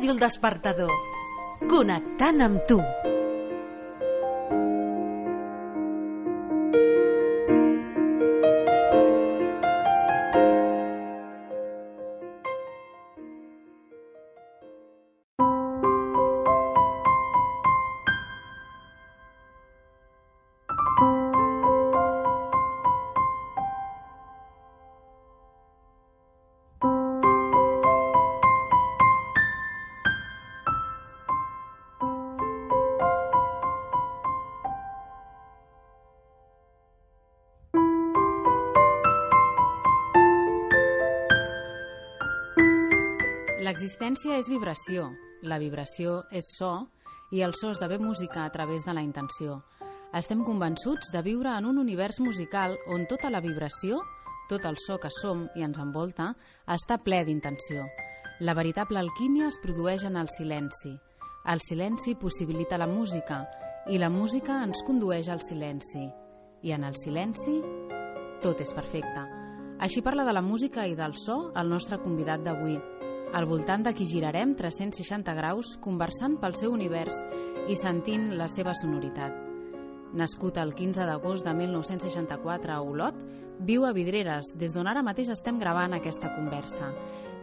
Ràdio El Despertador. Connectant amb tu. L'existència és vibració, la vibració és so i el so esdevé música a través de la intenció. Estem convençuts de viure en un univers musical on tota la vibració, tot el so que som i ens envolta, està ple d'intenció. La veritable alquímia es produeix en el silenci. El silenci possibilita la música i la música ens condueix al silenci. I en el silenci tot és perfecte. Així parla de la música i del so el nostre convidat d'avui, al voltant de qui girarem 360 graus conversant pel seu univers i sentint la seva sonoritat. Nascut el 15 d'agost de 1964 a Olot, viu a Vidreres, des d'on ara mateix estem gravant aquesta conversa.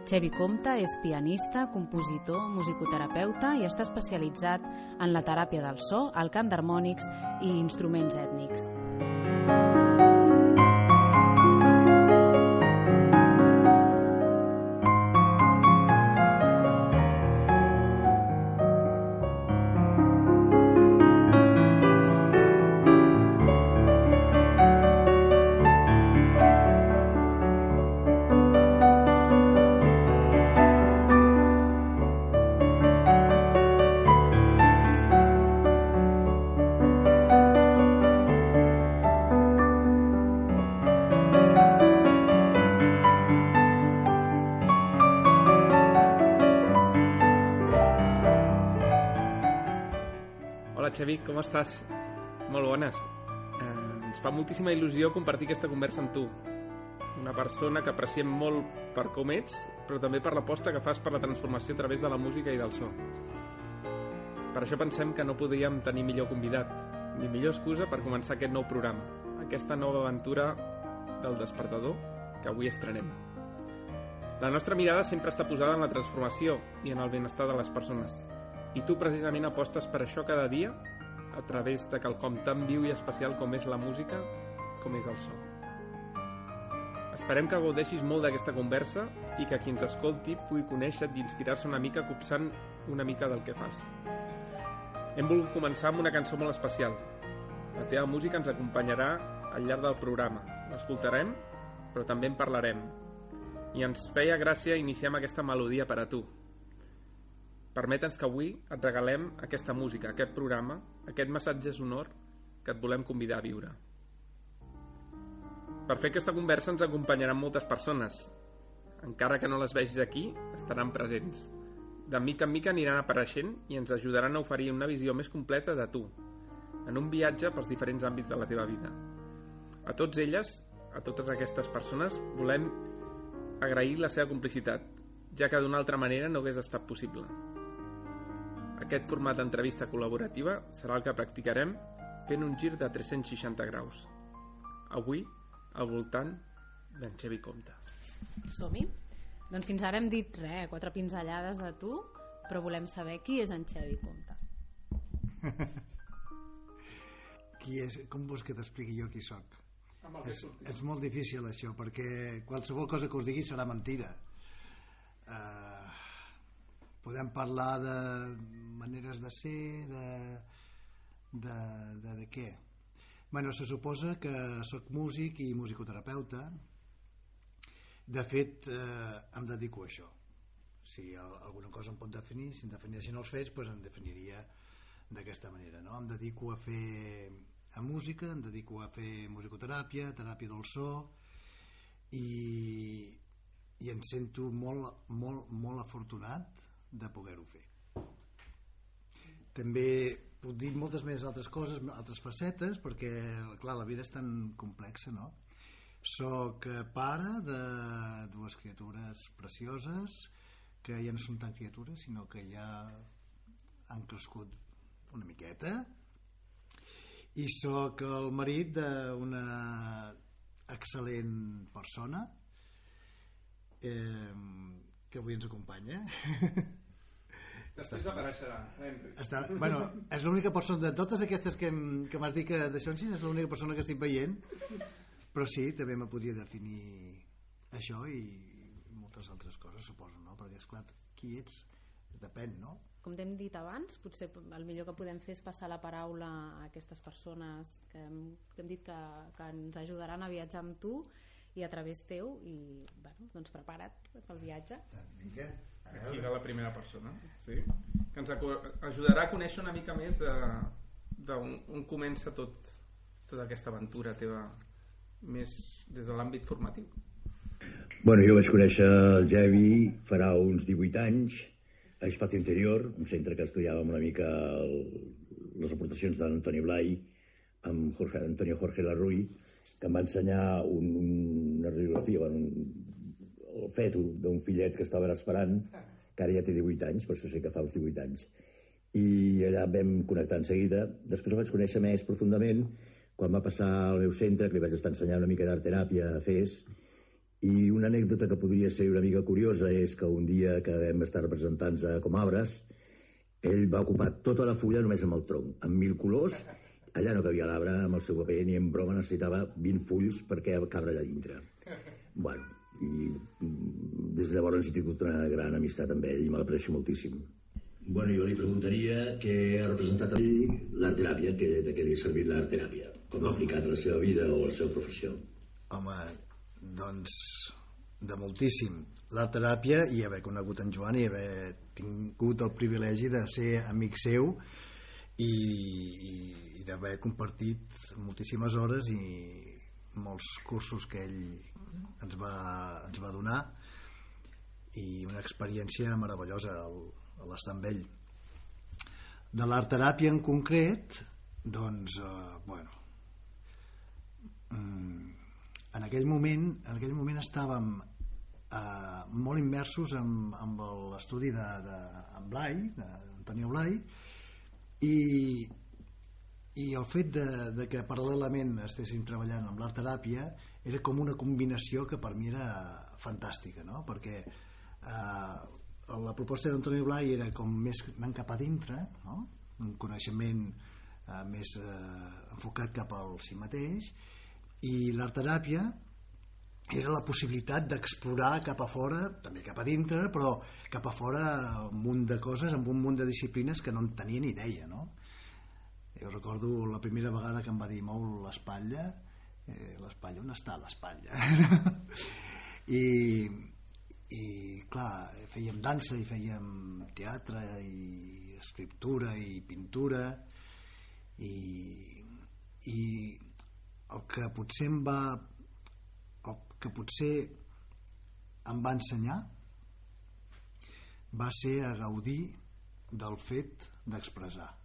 Xevi Comte és pianista, compositor, musicoterapeuta i està especialitzat en la teràpia del so, el cant d'harmònics i instruments ètnics. Estàs? Molt bones. Eh, ens fa moltíssima il·lusió compartir aquesta conversa amb tu. Una persona que apreciem molt per com ets, però també per l'aposta que fas per la transformació a través de la música i del so. Per això pensem que no podíem tenir millor convidat, ni millor excusa per començar aquest nou programa, aquesta nova aventura del despertador que avui estrenem. La nostra mirada sempre està posada en la transformació i en el benestar de les persones, i tu precisament apostes per això cada dia a través de quelcom tan viu i especial com és la música, com és el so. Esperem que gaudeixis molt d'aquesta conversa i que qui ens escolti pugui conèixer i inspirar-se una mica copsant una mica del que fas. Hem volgut començar amb una cançó molt especial. La teva música ens acompanyarà al llarg del programa. L'escoltarem, però també en parlarem. I ens feia gràcia iniciar amb aquesta melodia per a tu, Permeta'ns que avui et regalem aquesta música, aquest programa, aquest massatge sonor que et volem convidar a viure. Per fer aquesta conversa ens acompanyaran moltes persones. Encara que no les vegis aquí, estaran presents. De mica en mica aniran apareixent i ens ajudaran a oferir una visió més completa de tu, en un viatge pels diferents àmbits de la teva vida. A tots elles, a totes aquestes persones, volem agrair la seva complicitat, ja que d'una altra manera no hagués estat possible. Aquest format d'entrevista col·laborativa serà el que practicarem fent un gir de 360 graus. Avui, al voltant d'en Xevi Comte. Som-hi? Doncs fins ara hem dit res, quatre pinzellades de tu, però volem saber qui és en Xevi Comte. qui és, com vols que t'expliqui jo qui sóc? És, és molt difícil això, perquè qualsevol cosa que us digui serà mentira. Uh, podem parlar de maneres de ser, de, de, de, de què? Bueno, se suposa que sóc músic i musicoterapeuta. De fet, eh, em dedico a això. Si alguna cosa em pot definir, si em definissin els fets, doncs em definiria d'aquesta manera. No? Em dedico a fer a música, em dedico a fer musicoteràpia, teràpia del so i, i em sento molt, molt, molt afortunat de poder-ho fer. També puc dir moltes més altres coses, altres facetes, perquè clar, la vida és tan complexa, no? Soc pare de dues criatures precioses que ja no són tan criatures sinó que ja han crescut una miqueta i sóc el marit d'una excel·lent persona eh, que avui ens acompanya Després apareixerà, Henry. Està, bueno, és l'única persona de totes aquestes que, em- que m'has dit que d'això en sí és l'única persona que estic veient però sí, també me podria definir això i moltes altres coses suposo, no? perquè esclar, qui ets depèn, no? Com t'hem dit abans, potser el millor que podem fer és passar la paraula a aquestes persones que hem, que hem dit que, que ens ajudaran a viatjar amb tu i a través teu i bueno, doncs prepara't pel viatge Aquí de veure. la primera persona, sí? Que ens ajudarà a conèixer una mica més de d'on on comença tot, tota aquesta aventura teva més des de l'àmbit formatiu. Bueno, jo vaig conèixer el Javi farà uns 18 anys a Espacio Interior, un centre que estudiàvem una mica el, les aportacions d'Antoni Blai amb Jorge, Antonio Jorge Larruy, que em va ensenyar un, una radiografia, un, el feto d'un fillet que estava esperant, que ara ja té 18 anys, per això sé que fa uns 18 anys. I allà vam connectar en seguida. Després el vaig conèixer més profundament quan va passar al meu centre, que li vaig estar ensenyant una mica d'art teràpia a FES, i una anècdota que podria ser una mica curiosa és que un dia que vam estar representant a com arbres, ell va ocupar tota la fulla només amb el tronc, amb mil colors, allà no cabia l'arbre amb el seu paper, ni en broma necessitava 20 fulls perquè cabre allà dintre. Bueno, i mm, des de llavors he tingut una gran amistat amb ell i me l'aprecio moltíssim. Bueno, jo li preguntaria què ha representat a ell l'art teràpia, que, de què li ha servit l'art teràpia, com ha aplicat a la seva vida o a la seva professió. Home, doncs de moltíssim. La teràpia i haver conegut en Joan i haver tingut el privilegi de ser amic seu i, i, i d'haver compartit moltíssimes hores i molts cursos que ell ens va, ens va donar i una experiència meravellosa a l'estar amb ell. De l'art teràpia en concret, doncs, eh, bueno, mm, en aquell moment, en aquell moment estàvem eh, molt immersos en, en l'estudi de, de Blai, d'Antonio Blai, i, i el fet de, de que paral·lelament estéssim treballant amb l'art teràpia era com una combinació que per mi era fantàstica, no? perquè eh, la proposta d'Antoni Blai era com més anant cap a dintre, no? un coneixement eh, més eh, enfocat cap al si mateix, i l'art teràpia era la possibilitat d'explorar cap a fora, també cap a dintre, però cap a fora un munt de coses amb un munt de disciplines que no en tenia ni idea, no? Jo recordo la primera vegada que em va dir mou l'espatlla, eh, l'espatlla, on està l'espatlla? I, i clar, fèiem dansa i fèiem teatre i escriptura i pintura i, i el que potser em va el que potser em va ensenyar va ser a gaudir del fet d'expressar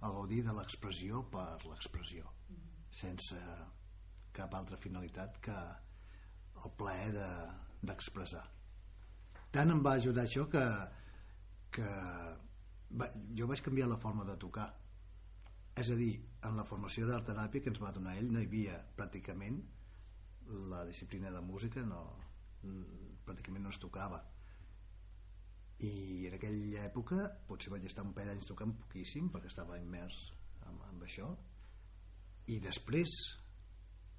a gaudir de l'expressió per l'expressió sense cap altra finalitat que el plaer de, d'expressar. Tant em va ajudar això que, que va, jo vaig canviar la forma de tocar. És a dir, en la formació d'art teràpia que ens va donar ell no hi havia pràcticament la disciplina de música no, pràcticament no es tocava i en aquella època potser vaig estar un parell d'anys tocant poquíssim perquè estava immers en, en això i després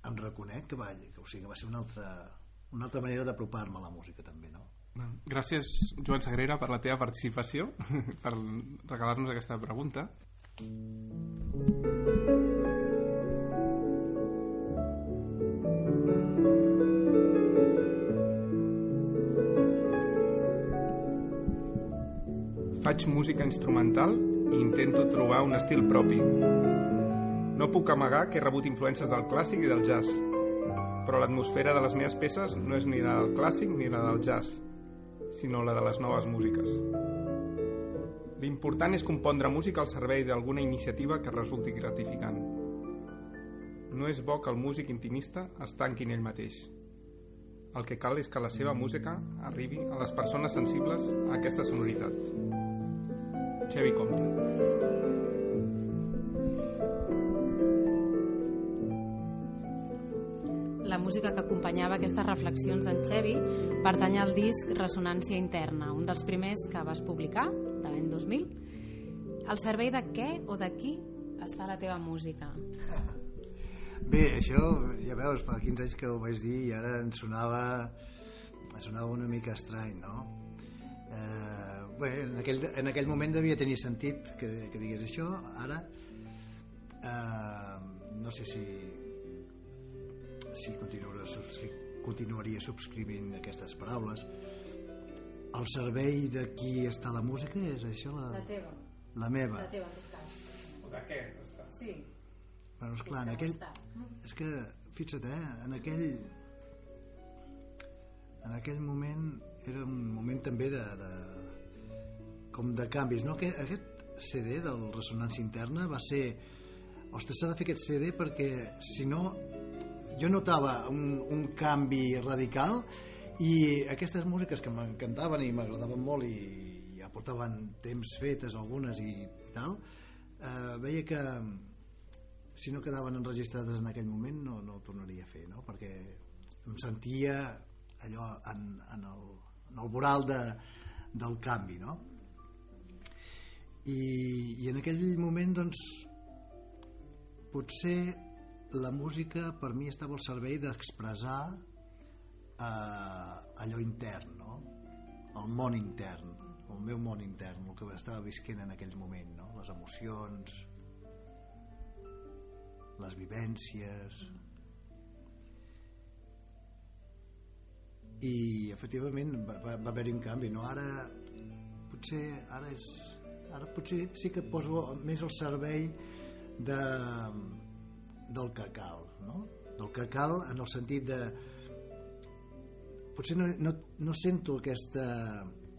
em reconec que va, que, o sigui, que va ser una altra, una altra manera d'apropar-me a la música també no? Gràcies, Joan Sagrera, per la teva participació, per regalar-nos aquesta pregunta. Faig música instrumental i intento trobar un estil propi. No puc amagar que he rebut influències del clàssic i del jazz, però l'atmosfera de les meves peces no és ni la del clàssic ni la del jazz, sinó la de les noves músiques. L'important és compondre música al servei d'alguna iniciativa que resulti gratificant. No és bo que el músic intimista es tanqui en ell mateix. El que cal és que la seva música arribi a les persones sensibles a aquesta sonoritat. Xevi Comte. La música que acompanyava aquestes reflexions d'en Xevi pertany al disc Ressonància Interna, un dels primers que vas publicar, de l'any 2000. Al servei de què o de qui està la teva música? Bé, això, ja veus, fa 15 anys que ho vaig dir i ara em sonava, em sonava una mica estrany, no? Eh, bé, en aquell, en aquell moment devia tenir sentit que, que digués això, ara eh, no sé si si continuaria, subscri continuaria subscrivint aquestes paraules al servei de qui està la música és això la, La teva. la meva La teva, en tot cas. O de què està? Sí. Bueno, esclar, en aquell... És que, fixa't, eh, en aquell... En aquell moment era un moment també de... de com de canvis, no? Aquest, aquest CD del Ressonància Interna va ser... Ostres, s'ha de fer aquest CD perquè, si no, jo notava un, un canvi radical i aquestes músiques que m'encantaven i m'agradaven molt i ja portaven temps fetes algunes i, i tal, eh, veia que si no quedaven enregistrades en aquell moment no, no ho tornaria a fer no? perquè em sentia allò en, en, el, en el voral de, del canvi no? I, i en aquell moment doncs potser la música per mi estava al servei d'expressar eh, allò intern no? el món intern el meu món intern el que estava visquent en aquell moment no? les emocions les vivències i efectivament va, va, haver-hi un canvi no? ara potser ara és ara potser sí que poso més al servei de, del que cal no? del que cal en el sentit de potser no, no, no sento aquesta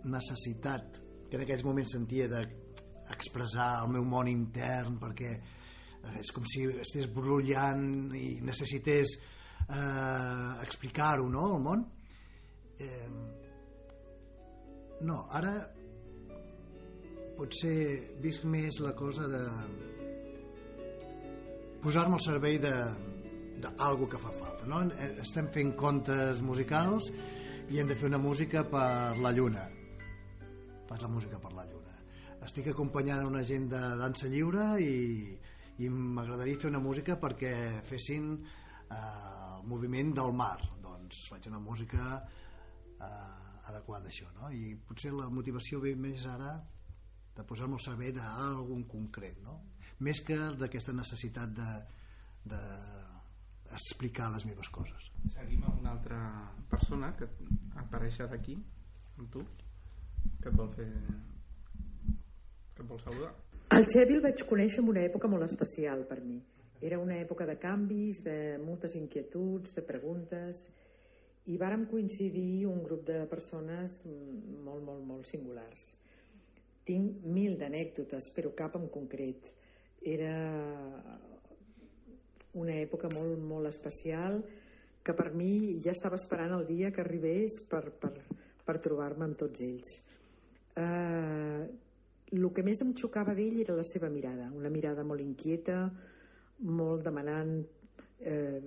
necessitat que en aquells moments sentia d'expressar el meu món intern perquè és com si estigués brollant i necessités eh, explicar-ho no, al món eh, no, ara potser visc més la cosa de posar-me al servei de d'algo que fa falta no? estem fent contes musicals i hem de fer una música per la lluna per la música per la lluna estic acompanyant una gent de dansa lliure i, i m'agradaria fer una música perquè fessin eh, el moviment del mar doncs faig una música eh, adequada a això no? i potser la motivació ve més ara de posar-me al servei d'algun concret no? més que d'aquesta necessitat de, de explicar les meves coses Seguim amb una altra persona que apareix ara aquí amb tu que et vol fer que et vol saludar El Xevi el vaig conèixer en una època molt especial per mi. Era una època de canvis, de moltes inquietuds, de preguntes, i vàrem coincidir un grup de persones molt, molt, molt singulars. Tinc mil d'anècdotes, però cap en concret. Era una època molt, molt especial que per mi ja estava esperant el dia que arribés per, per, per trobar-me amb tots ells. Eh, el que més em xocava d'ell era la seva mirada, una mirada molt inquieta, molt demanant eh,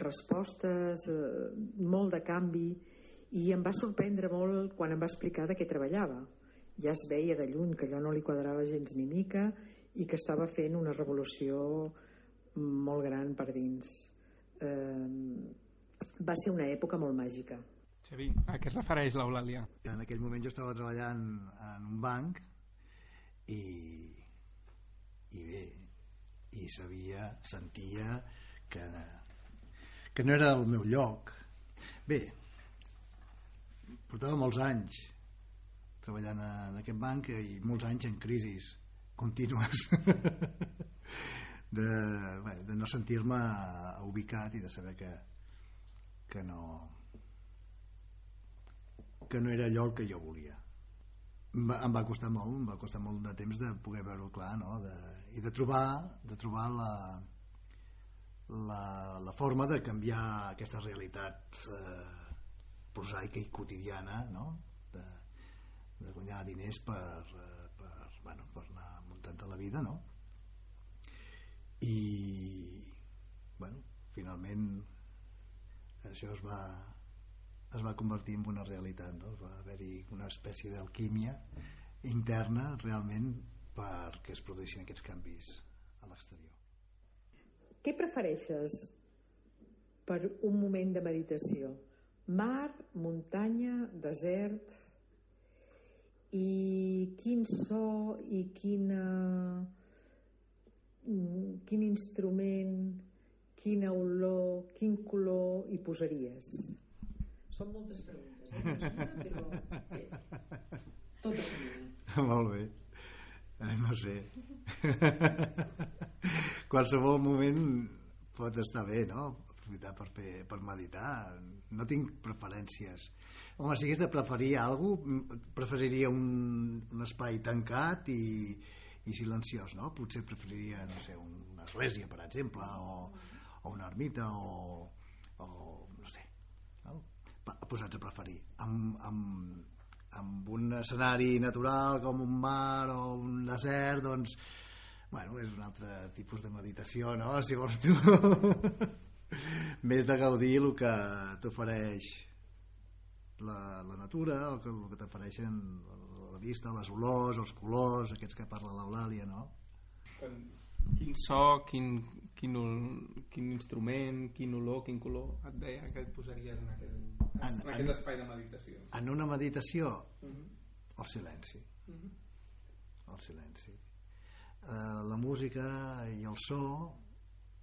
respostes, eh, molt de canvi, i em va sorprendre molt quan em va explicar de què treballava. Ja es veia de lluny que allò no li quadrava gens ni mica i que estava fent una revolució molt gran per dins. Eh, va ser una època molt màgica. Xavi, a què es refereix l'Eulàlia? En aquell moment jo estava treballant en un banc i, i bé, i sabia, sentia que, que no era el meu lloc. Bé, portava molts anys treballant en aquest banc i molts anys en crisis contínues de, bé, de no sentir-me ubicat i de saber que, que no que no era allò el que jo volia em va, em va costar molt em va costar molt de temps de poder veure-ho clar no? de, i de trobar de trobar la, la, la forma de canviar aquesta realitat eh, prosaica i quotidiana no? De, de guanyar diners per, eh, per, bueno, per anar muntant la vida no? i bueno, finalment això es va es va convertir en una realitat no? va haver-hi una espècie d'alquímia interna realment perquè es produïssin aquests canvis a l'exterior què prefereixes per un moment de meditació? Mar, muntanya, desert i quin so i quina quin instrument quina olor, quin color hi posaries? Són moltes preguntes, eh? però bé, tot Molt bé. Eh, no sé. Qualsevol moment pot estar bé, no? Aprofitar per, fer, per meditar. No tinc preferències. Home, si hagués de preferir alguna cosa, preferiria un, un espai tancat i, i silenciós, no? Potser preferiria, no sé, una església, per exemple, o, o una ermita, o, o no sé, no? posats a preferir. Amb, amb, amb un escenari natural com un mar o un desert doncs bueno, és un altre tipus de meditació no? si vols tu més de gaudir el que t'ofereix la, la natura el que, el que t'ofereixen la vista, les olors, els colors aquests que parla l'Eulàlia no? quin so, quin, quin, quin instrument, quin olor, quin color et deia que et posaries en aquest, en, en, en aquest espai de meditació? En una meditació, uh mhm. -huh. el silenci. Uh mhm. -huh. El silenci. Uh, la música i el so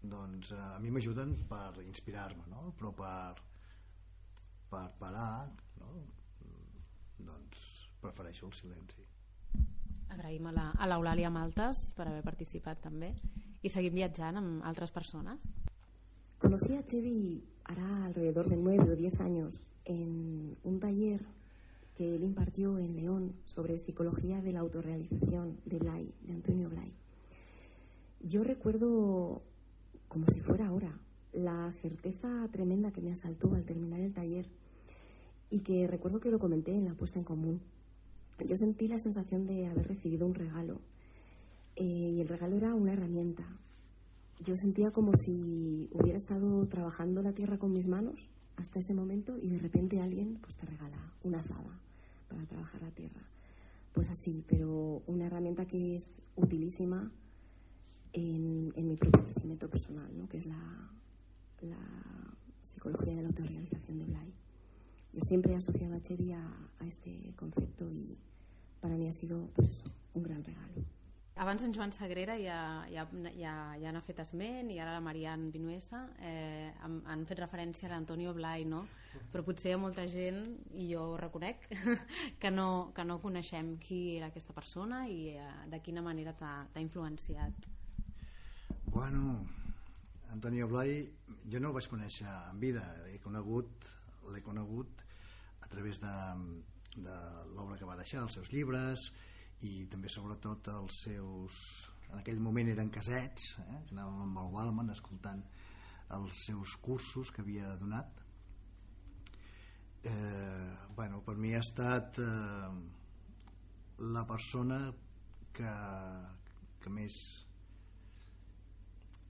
doncs uh, a mi m'ajuden per inspirar-me no? però per per parar no? doncs prefereixo el silenci Agraïm a l'Eulàlia Maltes per haver participat també i seguim viatjant amb altres persones. Conocí a Chevy hará alrededor de nueve o diez años en un taller que él impartió en León sobre psicología de la autorrealización de Blay, de Antonio Blay. Yo recuerdo, como si fuera ahora, la certeza tremenda que me asaltó al terminar el taller y que recuerdo que lo comenté en la puesta en común yo sentí la sensación de haber recibido un regalo. Eh, y el regalo era una herramienta. Yo sentía como si hubiera estado trabajando la tierra con mis manos hasta ese momento y de repente alguien pues te regala una azada para trabajar la tierra. Pues así, pero una herramienta que es utilísima en, mi propio crecimiento personal, ¿no? que es la, la psicología de la autorrealización de Blay. Yo siempre he asociado a Chevy a, a este concepto y para mí ha sido pues eso, un gran regalo. Abans en Joan Sagrera ja, ja, ja, ja n'ha fet esment i ara la Marian Vinuesa eh, han, han fet referència a l'Antonio Blai no? però potser hi ha molta gent i jo ho reconec que no, que no coneixem qui era aquesta persona i eh, de quina manera t'ha influenciat Bueno Antonio Blai jo no el vaig conèixer en vida l'he conegut l'he conegut a través de, de l'obra que va deixar, els seus llibres i també sobretot els seus en aquell moment eren casets eh? que anàvem amb el Wallman escoltant els seus cursos que havia donat eh, bueno, per mi ha estat eh, la persona que, que més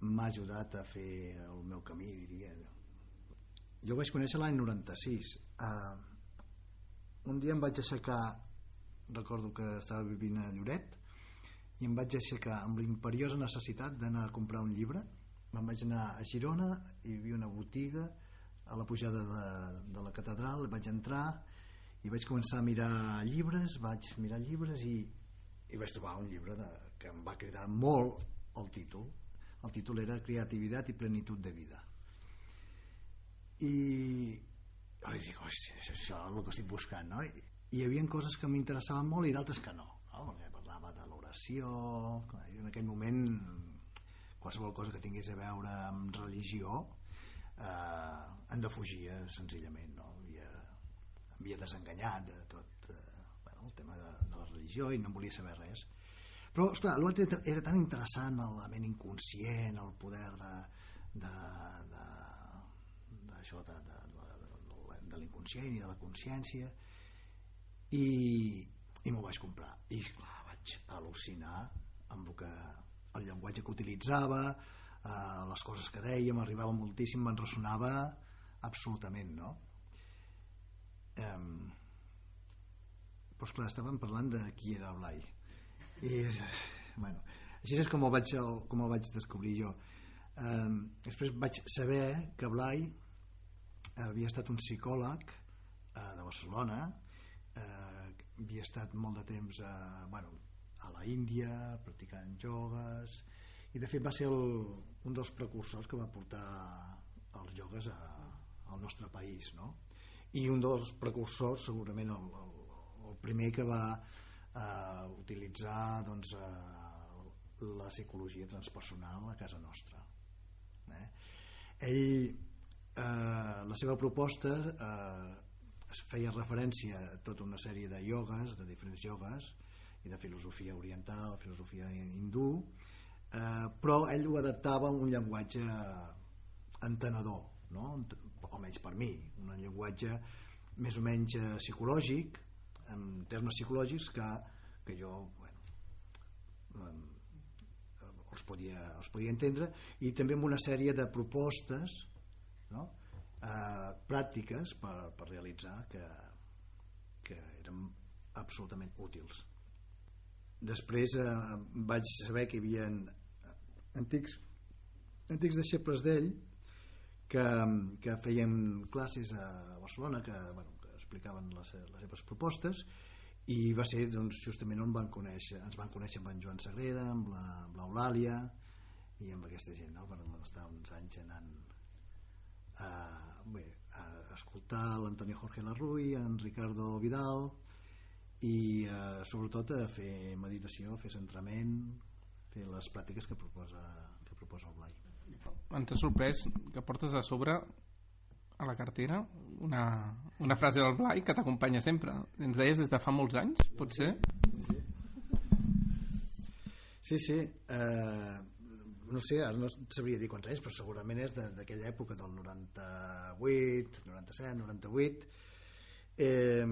m'ha ajudat a fer el meu camí diria. Jo vaig conèixer l'any 96 uh, un dia em vaig aixecar recordo que estava vivint a Lloret i em vaig aixecar amb la imperiosa necessitat d'anar a comprar un llibre. Me'n vaig anar a Girona hi havia una botiga a la pujada de, de la catedral vaig entrar i vaig començar a mirar llibres vaig mirar llibres i, i vaig trobar un llibre de, que em va cridar molt el títol el títol era Creativitat i plenitud de vida i i dic, això, això és el que estic buscant no? I, hi havia coses que m'interessaven molt i d'altres que no, no? perquè parlava de l'oració en aquell moment qualsevol cosa que tingués a veure amb religió eh, en defugia senzillament no? havia, havia desenganyat de tot eh, bueno, el tema de, de la religió i no volia saber res però esclar, l'altre era tan interessant el ment inconscient el poder de, de, de, això de, de, de, de de l'inconscient i de la consciència i, i m'ho vaig comprar i clar, vaig al·lucinar amb el, que, el llenguatge que utilitzava eh, les coses que deia m'arribava moltíssim, me'n ressonava absolutament no? eh, doncs clar, estàvem parlant de qui era Blai i bueno, així és com el vaig, com el vaig descobrir jo eh, després vaig saber que Blai havia estat un psicòleg eh, de Barcelona eh, havia estat molt de temps a, bueno, a la Índia practicant jogues i de fet va ser el, un dels precursors que va portar els jogues a, al nostre país no? i un dels precursors segurament el, el, el primer que va eh, utilitzar doncs, eh, la psicologia transpersonal a casa nostra eh? ell eh, la seva proposta eh, es feia referència a tota una sèrie de iogues, de diferents iogues i de filosofia oriental, filosofia hindú eh, però ell ho adaptava a un llenguatge entenedor no? almenys per mi, un llenguatge més o menys eh, psicològic, en termes psicològics que, que jo bueno, els, podia, els podia entendre i també amb una sèrie de propostes no? eh, pràctiques per, per realitzar que, que eren absolutament útils després eh, vaig saber que hi havia antics antics deixebles d'ell que, que feien classes a Barcelona que, bueno, explicaven les, les seves propostes i va ser doncs, justament on van conèixer, ens van conèixer amb en Joan Sagrera, amb l'Eulàlia i amb aquesta gent, no? vam estar uns anys anant a, bé, a escoltar l'Antonio Jorge Larruy, en Ricardo Vidal i eh, sobretot a fer meditació, a fer centrament, fer les pràctiques que proposa, que proposa el Blai ens ha sorprès que portes a sobre a la cartera una, una frase del Blai que t'acompanya sempre ens deies des de fa molts anys, pot ser? Sí, sí eh, no sé, ara no sabria dir quants anys però segurament és d'aquella època del 98, 97, 98 eh,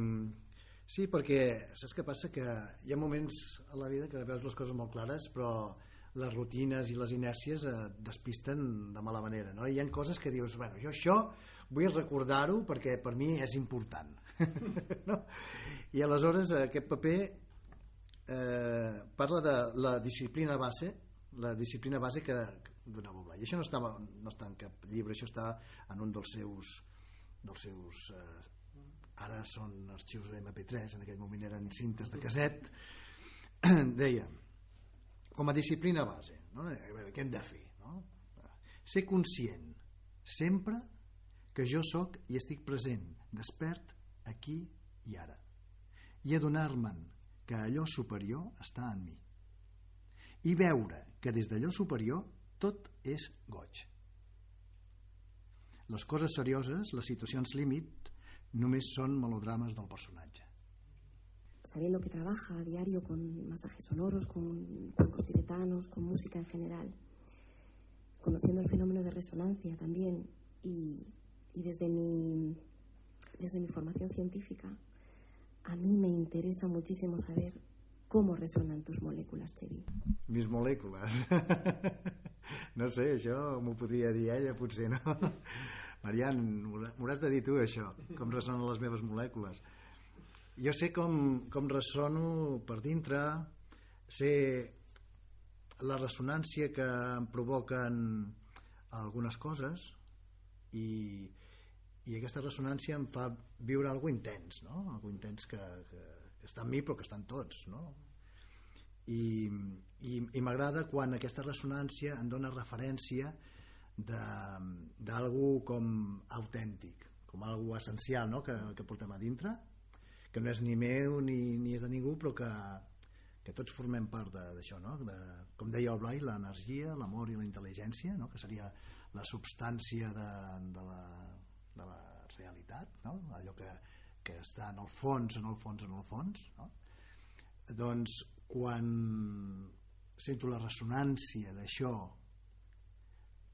sí, perquè saps què passa? que hi ha moments a la vida que veus les coses molt clares però les rutines i les inèrcies eh, despisten de mala manera no? i hi ha coses que dius, bueno, jo això vull recordar-ho perquè per mi és important no? i aleshores eh, aquest paper eh, parla de la disciplina base la disciplina base que donava Blai i això no, estava, no està en cap llibre això està en un dels seus dels seus eh, ara són arxius MP3 en aquell moment eren cintes de caset deia com a disciplina base no? què hem de fer no? ser conscient sempre que jo sóc i estic present despert aquí i ara i adonar-me'n que allò superior està en mi i veure que des d'allò superior tot és goig les coses serioses, les situacions límit només són melodrames del personatge sabiendo que trabaja a diario con masajes sonoros, con cuencos tibetanos, con música en general, conociendo el fenómeno de resonancia también y, y desde, mi, desde mi formación científica, a mí me interesa muchísimo saber cómo resonan tus moléculas, Chevi. Mis moléculas. no sé, això m'ho podria dir ella, potser no. Marian, m'ho hauràs de dir tu, això, com ressonen les meves molècules jo sé com, com ressono per dintre sé la ressonància que em provoquen algunes coses i, i aquesta ressonància em fa viure algo intens no? algo intens que, que, que està en mi però que està en tots no? i, i, i m'agrada quan aquesta ressonància em dona referència d'algú com autèntic com algo essencial no? que, que portem a dintre que no és ni meu ni, ni és de ningú però que, que tots formem part d'això no? de, com deia el Blai l'energia, l'amor i la intel·ligència no? que seria la substància de, de, la, de la realitat no? allò que, que està en el fons en el fons, en el fons no? doncs quan sento la ressonància d'això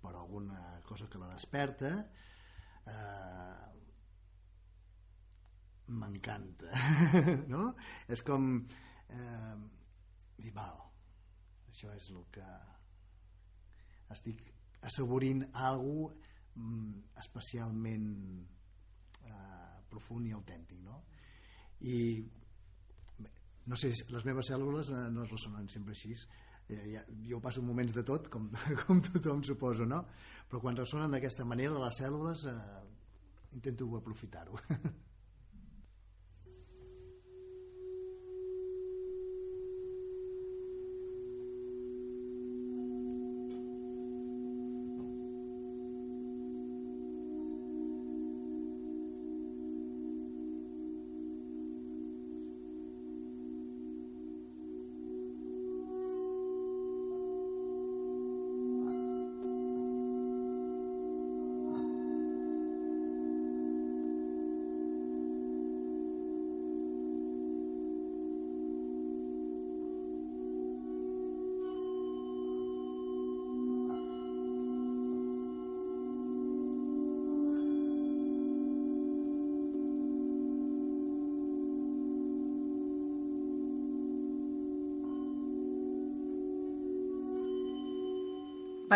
per alguna cosa que la desperta eh, m'encanta no? és com eh, dir, val això és el que estic assaborint alguna mm, especialment eh, profund i autèntic no? i bé, no sé, les meves cèl·lules eh, no es ressonen sempre així eh, ja, jo passo moments de tot com, com tothom suposo no? però quan ressonen d'aquesta manera les cèl·lules eh, intento aprofitar-ho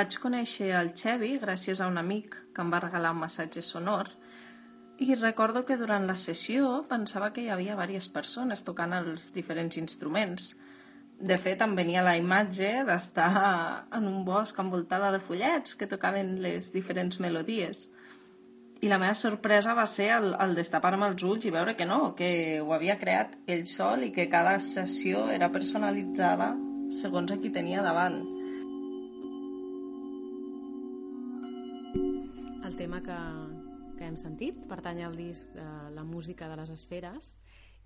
Vaig conèixer el Xevi gràcies a un amic que em va regalar un massatge sonor i recordo que durant la sessió pensava que hi havia diverses persones tocant els diferents instruments. De fet, em venia la imatge d'estar en un bosc envoltada de follets que tocaven les diferents melodies. I la meva sorpresa va ser el, el destapar-me els ulls i veure que no, que ho havia creat ell sol i que cada sessió era personalitzada segons a qui tenia davant. Que, que hem sentit. Pertany al disc de la música de les esferes.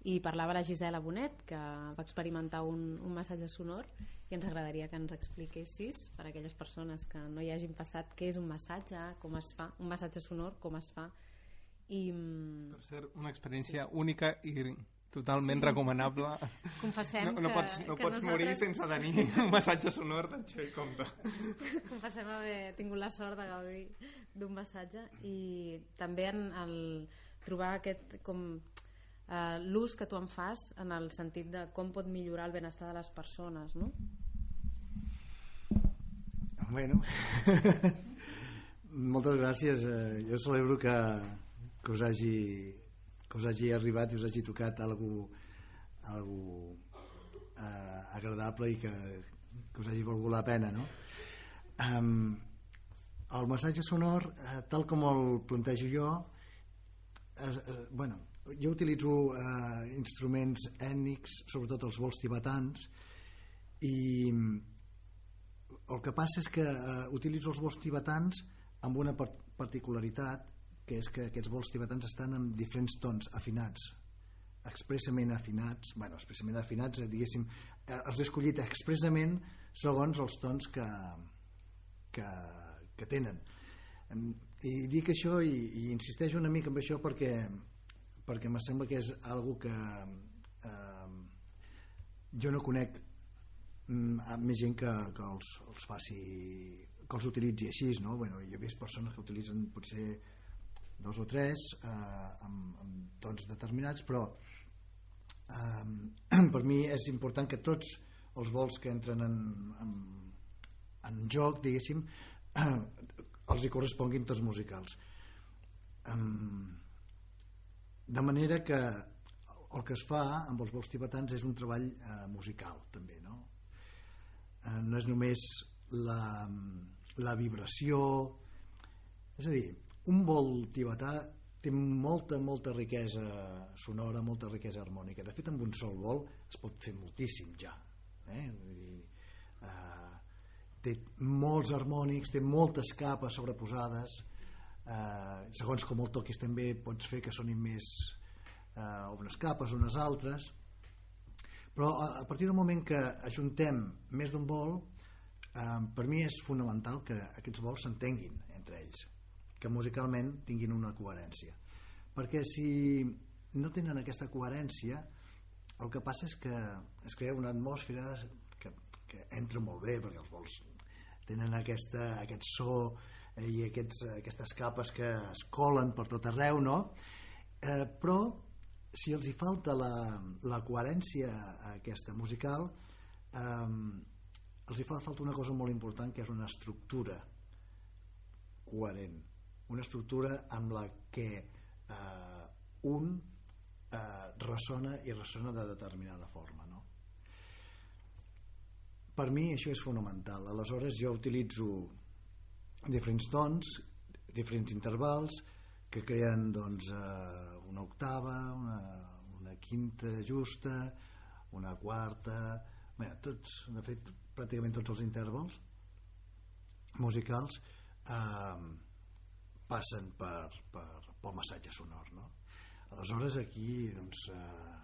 I parlava la Gisela Bonet que va experimentar un, un massatge sonor. I ens agradaria que ens expliquessis per a aquelles persones que no hi hagin passat què és un massatge, com es fa un massatge sonor, com es fa. I... Mm, per ser una experiència sí. única i totalment sí. recomanable. Confessem no, no que, pots, no que pots nosaltres... morir sense tenir un massatge sonor d'enxer i compte. Confessem haver tingut la sort de gaudir d'un massatge i també en el trobar aquest com uh, l'ús que tu en fas en el sentit de com pot millorar el benestar de les persones, no? Bueno, moltes gràcies. Eh, jo celebro que, que us hagi que us hagi arribat i us hagi tocat algú, algú eh, agradable i que, que us hagi valgut la pena no? um, el massatge sonor eh, tal com el plantejo jo eh, eh, bueno, jo utilitzo eh, instruments ètnics sobretot els vols tibetans i el que passa és que eh, utilitzo els vols tibetans amb una particularitat que és que aquests vols tibetans estan en diferents tons afinats expressament afinats bueno, expressament afinats, eh, diguéssim eh, els he escollit expressament segons els tons que que, que tenen i dic això i, i insisteixo una mica en això perquè perquè me sembla que és algo que eh, jo no conec mm, més gent que, que els, els faci que els utilitzi així no? bueno, jo he vist persones que utilitzen potser dos o tres eh, amb, amb tons determinats però eh, per mi és important que tots els vols que entren en, en, en joc diguéssim eh, els hi corresponguin tots musicals eh, de manera que el que es fa amb els vols tibetans és un treball eh, musical també no? Eh, no és només la, la vibració és a dir, un vol tibetà té molta, molta riquesa sonora, molta riquesa harmònica. De fet, amb un sol vol es pot fer moltíssim ja. Eh? Vull dir, eh, té molts harmònics, té moltes capes sobreposades, eh, segons com el toquis també pots fer que sonin més eh, unes capes, unes altres, però a, a partir del moment que ajuntem més d'un vol, eh, per mi és fonamental que aquests vols s'entenguin entre ells que musicalment tinguin una coherència perquè si no tenen aquesta coherència el que passa és que es crea una atmosfera que, que entra molt bé perquè els vols tenen aquesta, aquest so eh, i aquests, aquestes capes que es colen per tot arreu no? eh, però si els hi falta la, la coherència aquesta musical eh, els hi fa falta una cosa molt important que és una estructura coherent una estructura amb la que eh, un eh, ressona i ressona de determinada forma no? per mi això és fonamental aleshores jo utilitzo diferents tons diferents intervals que creen doncs, eh, una octava una, una quinta justa una quarta bé, tots, de fet pràcticament tots els intervals musicals eh, passen per, per, pel massatge sonor no? aleshores aquí doncs, eh,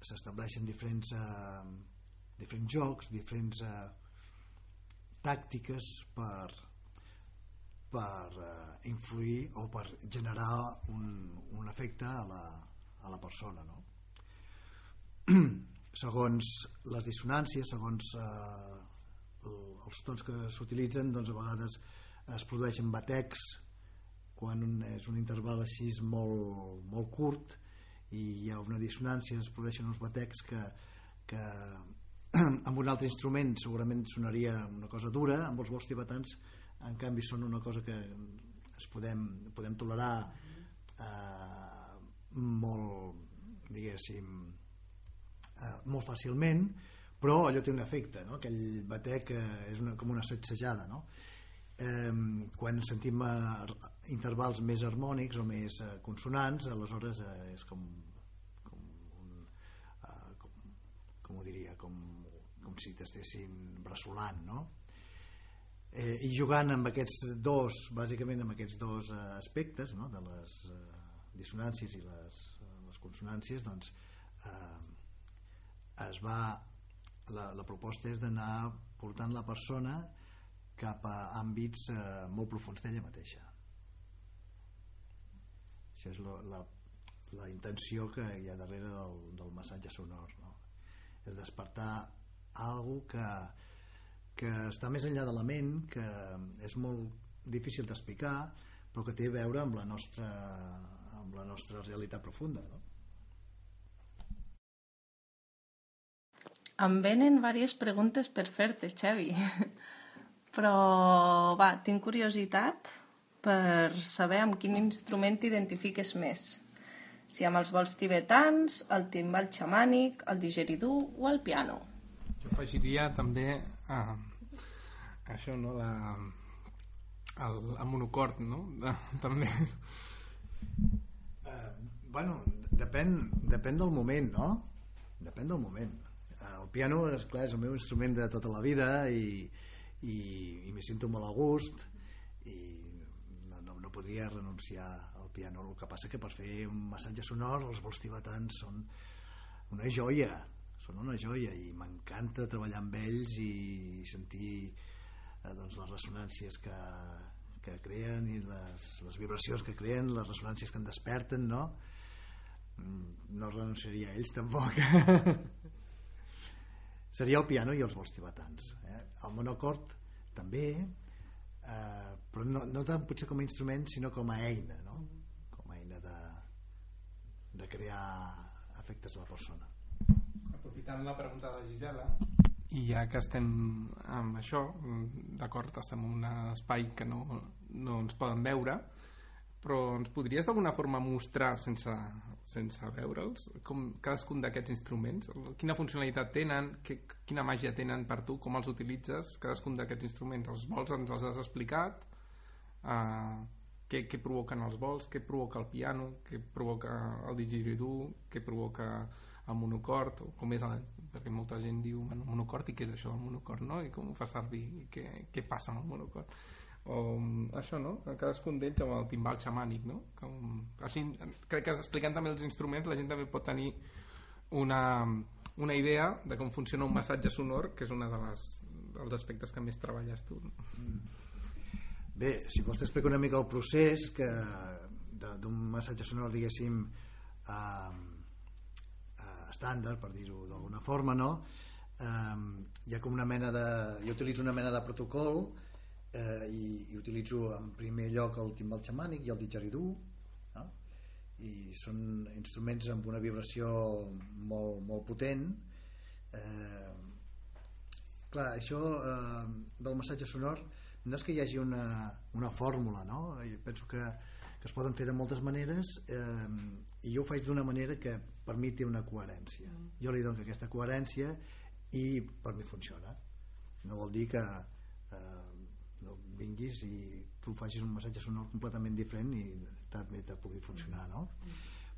s'estableixen diferents eh, diferents jocs diferents eh, tàctiques per per eh, influir o per generar un, un efecte a la, a la persona no? segons les dissonàncies segons eh, els tons que s'utilitzen doncs a vegades es produeixen batecs quan és un interval així molt, molt curt i hi ha una dissonància es produeixen uns batecs que, que amb un altre instrument segurament sonaria una cosa dura amb els vols tibetans en canvi són una cosa que es podem, podem tolerar eh, molt diguéssim eh, molt fàcilment però allò té un efecte no? aquell batec eh, és una, com una sacsejada no? Quan sentim eh, intervals més harmònics o més eh, consonants aleshores eh, és com com, un, eh, com com ho diria com, com si t'estessin bressolant no? eh, i jugant amb aquests dos bàsicament amb aquests dos eh, aspectes no? de les eh, dissonàncies i les, eh, les consonàncies doncs eh, es va la, la proposta és d'anar portant la persona cap a àmbits eh, molt profuns d'ella mateixa això és lo, la, la intenció que hi ha darrere del, del massatge sonor no? és despertar algo que que està més enllà de la ment, que és molt difícil d'explicar, però que té a veure amb la nostra, amb la nostra realitat profunda. No? Em venen diverses preguntes per fer-te, Xavi. Però, va, tinc curiositat per saber amb quin instrument t'identifiques més. Si amb els vols tibetans, el timbal xamànic, el digeridú o el piano. Jo afegiria també eh, això, no? La, el, el monocord, no? De, també. Uh, bueno, depèn, depèn del moment, no? Depèn del moment. Uh, el piano, és clar, és el meu instrument de tota la vida i, i, i m'hi sento molt a gust i no, no, podria renunciar al piano. El que passa que per fer un massatge sonor els vols tibetans són una joia són una joia i m'encanta treballar amb ells i sentir eh, doncs, les ressonàncies que, que creen i les, les vibracions que creen, les ressonàncies que en desperten, no? Mm, no renunciaria a ells tampoc. Seria el piano i els vols tibetans. Eh? El monocord també, eh, però no, no tant potser com a instrument, sinó com a eina, no? Com a eina de, de crear efectes a la persona. Aprofitant la pregunta de Gisela, i ja que estem amb això d'acord, estem en un espai que no, no ens poden veure però ens podries d'alguna forma mostrar sense, sense veure'ls com cadascun d'aquests instruments? Quina funcionalitat tenen, que, quina màgia tenen per tu, com els utilitzes? Cadascun d'aquests instruments, els vols ens els has explicat? Uh, què, què provoquen els vols, què provoca el piano? Què provoca el didgeridoo? Què provoca el monocord o com és el, perquè molta gent diu bueno, monocord i què és això del monocord no? i com ho fa servir? I què, què passa amb el monocord o això no, cadascun d'ells amb el timbal xamànic no? Com, així, crec que explicant també els instruments la gent també pot tenir una, una idea de com funciona un massatge sonor que és un de les, dels aspectes que més treballes tu Bé, si vols t'explico una mica el procés que d'un massatge sonor diguéssim eh, estàndard, per dir-ho d'alguna forma, no? Um, hi ha com una mena de... Jo utilitzo una mena de protocol eh, i, i utilitzo en primer lloc el timbal xamànic i el didgeridoo no? i són instruments amb una vibració molt, molt potent eh, clar, això eh, del massatge sonor no és que hi hagi una, una fórmula no? jo penso que, que es poden fer de moltes maneres eh, i jo ho faig d'una manera que per mi té una coherència mm. jo li dono aquesta coherència i per mi funciona no vol dir que vinguis i tu facis un massatge sonor completament diferent i també te pugui funcionar no?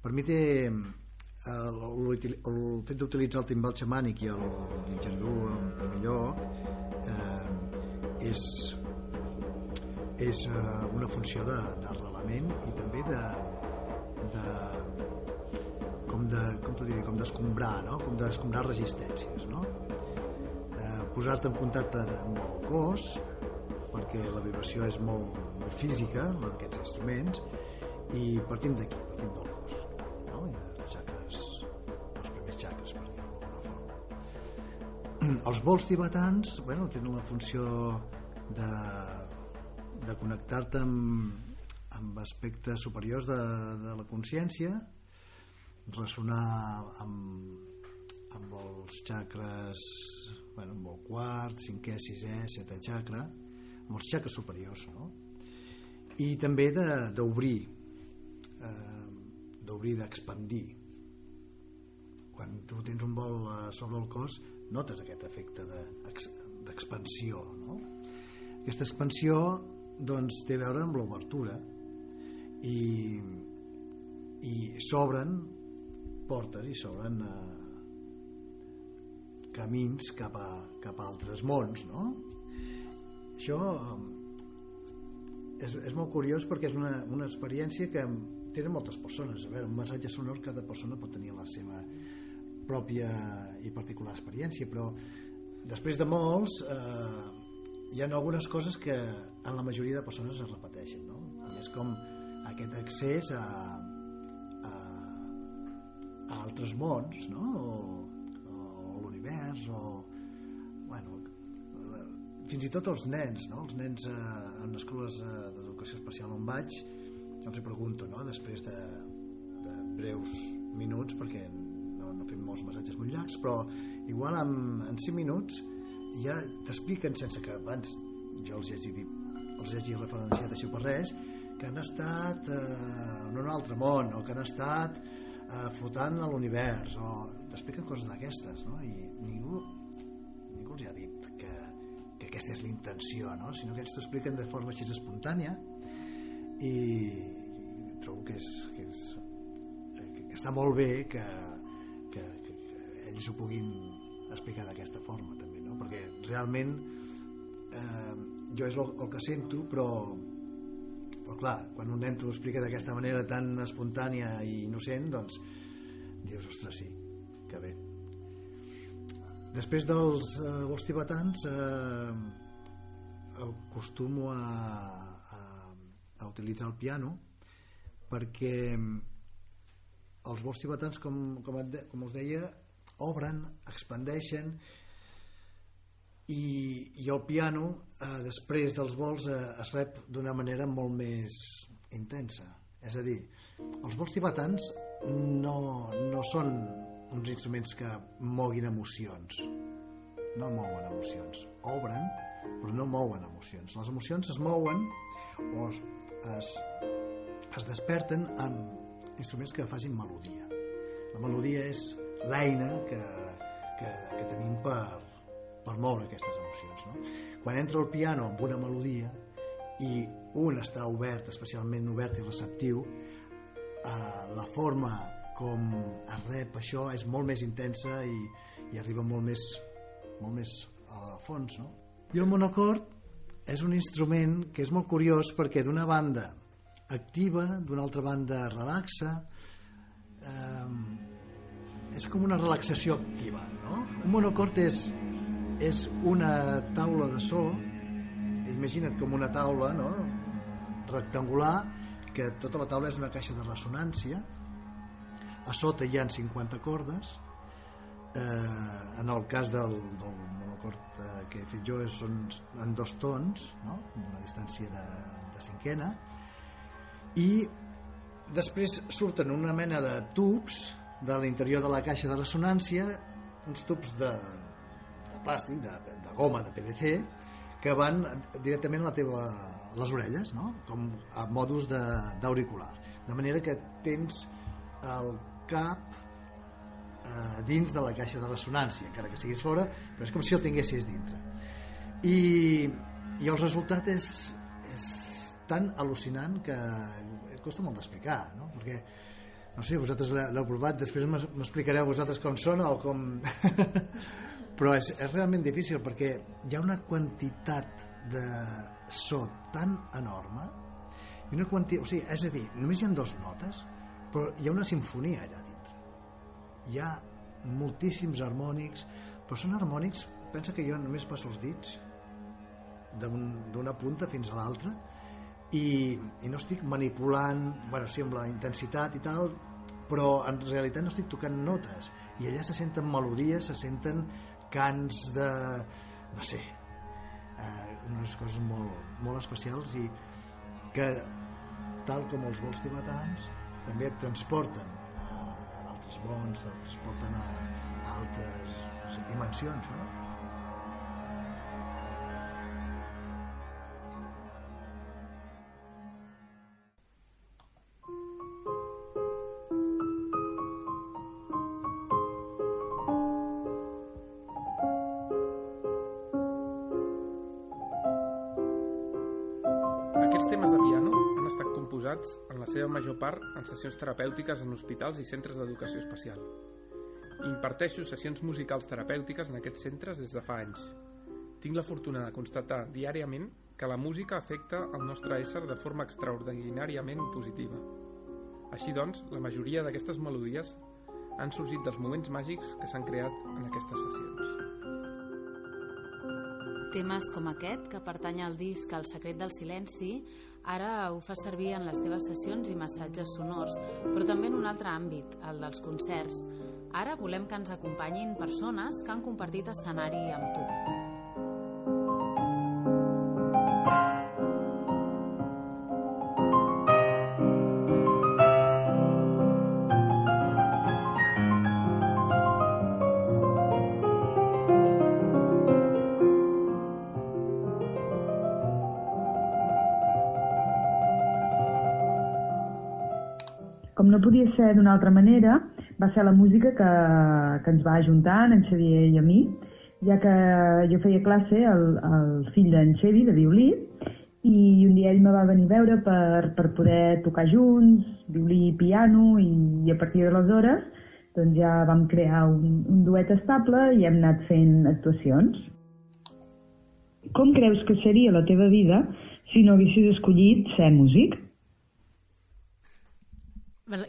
per mi té eh, el, el fet d'utilitzar el timbal xamànic i el didgeridoo en millor eh, és és eh, una funció d'arrelament i també de, de com de, com t'ho diria, com d'escombrar, no? com d'escombrar resistències, no? Eh, posar-te en contacte amb el cos, perquè la vibració és molt, molt física, la d'aquests instruments, i partim d'aquí, partim del cos, no? I dels xacres, els primers xacres, per dir-ho d'alguna forma. Els vols tibetans, bueno, tenen la funció de de connectar-te amb, amb aspectes superiors de, de la consciència ressonar amb, amb els xacres bueno, amb el quart, cinquè, sisè, setè xacra amb els xacres superiors no? i també d'obrir eh, d'obrir, d'expandir quan tu tens un vol sobre el cos notes aquest efecte d'expansió de, no? aquesta expansió doncs té a veure amb l'obertura i, i s'obren portes i s'obren eh, camins cap a, cap a altres mons no? Això eh, és, és molt curiós perquè és una, una experiència que tenen moltes persones a veure, un massatge sonor cada persona pot tenir la seva pròpia i particular experiència però després de molts eh, hi ha algunes coses que en la majoria de persones es repeteixen no? i és com aquest accés a, a, a altres mons no? o, o l'univers o bueno, fins i tot els nens no? els nens eh, en escoles eh, d'educació especial on vaig els hi pregunto no? després de, de breus minuts perquè no, no fem molts massatges molt llargs però igual en, en 5 minuts ja t'expliquen sense que abans jo els hagi dit els hagi referenciat això per res que han estat eh, en un altre món o que han estat eh, flotant a l'univers o t'expliquen coses d'aquestes no? i aquesta és l'intenció no? sinó que ells t'ho expliquen de forma així espontània i, trobo que és, que, és, que està molt bé que, que, que, que ells ho puguin explicar d'aquesta forma també no? perquè realment eh, jo és el, el que sento però però clar, quan un nen t'ho explica d'aquesta manera tan espontània i innocent doncs dius, ostres sí que bé després dels eh, vols tibetans eh, acostumo a, a, a utilitzar el piano perquè els vols tibetans com, com, et, com us deia obren, expandeixen i, i el piano eh, després dels vols eh, es rep d'una manera molt més intensa. És a dir, els vols tibetans no, no són uns instruments que moguin emocions. No mouen emocions. Obren però no mouen emocions. Les emocions es mouen o es, es, es desperten amb instruments que facin melodia. La melodia és l'eina que, que, que tenim per, per moure aquestes emocions no? quan entra el piano amb una melodia i un està obert especialment obert i receptiu eh, la forma com es rep això és molt més intensa i, i arriba molt més molt més a fons no? i el monocord és un instrument que és molt curiós perquè d'una banda activa, d'una altra banda relaxa eh, és com una relaxació activa no? un monocord és és una taula de so imagina't com una taula no? rectangular que tota la taula és una caixa de ressonància a sota hi han 50 cordes eh, en el cas del, del monocord eh, que he fet jo són en dos tons no? una distància de, de cinquena i després surten una mena de tubs de l'interior de la caixa de ressonància, uns tubs de, de plàstic, de, de goma, de PVC, que van directament a la teva, a les orelles, no? com a modus d'auricular. De, de manera que tens el cap eh, dins de la caixa de ressonància, encara que siguis fora, però és com si el tinguessis dintre. I, i el resultat és, és tan al·lucinant que costa molt d'explicar, no? Perquè, no sé, vosaltres l'heu provat, després m'explicareu vosaltres com són o com... però és, és realment difícil perquè hi ha una quantitat de so tan enorme i una quantitat, o sigui, és a dir, només hi ha dues notes però hi ha una sinfonia allà hi ha moltíssims harmònics però són harmònics pensa que jo només passo els dits d'una punta fins a l'altra i, i no estic manipulant bueno, sí, amb la intensitat i tal però en realitat no estic tocant notes. I allà se senten melodies se senten cants de no sé eh, unes coses molt, molt especials i que tal com els vols tibetans també et transporten els bons els porten a, a altres no sé, dimensions no? Part en sessions terapèutiques en hospitals i centres d'educació especial. Imparteixo sessions musicals terapèutiques en aquests centres des de fa anys. Tinc la fortuna de constatar diàriament que la música afecta el nostre ésser de forma extraordinàriament positiva. Així doncs, la majoria d'aquestes melodies han sorgit dels moments màgics que s'han creat en aquestes sessions. Temes com aquest, que pertany al disc El secret del silenci, Ara ho fa servir en les teves sessions i massatges sonors, però també en un altre àmbit, el dels concerts. Ara volem que ens acompanyin persones que han compartit escenari amb tu. Podia ser d'una altra manera, va ser la música que, que ens va ajuntar, en Xavier i a mi, ja que jo feia classe al, al fill d'en Xavi, de violí, i un dia ell me va venir a veure per, per poder tocar junts, violí i piano, i, i a partir d'aleshores doncs ja vam crear un, un duet estable i hem anat fent actuacions. Com creus que seria la teva vida si no haguessis escollit ser músic?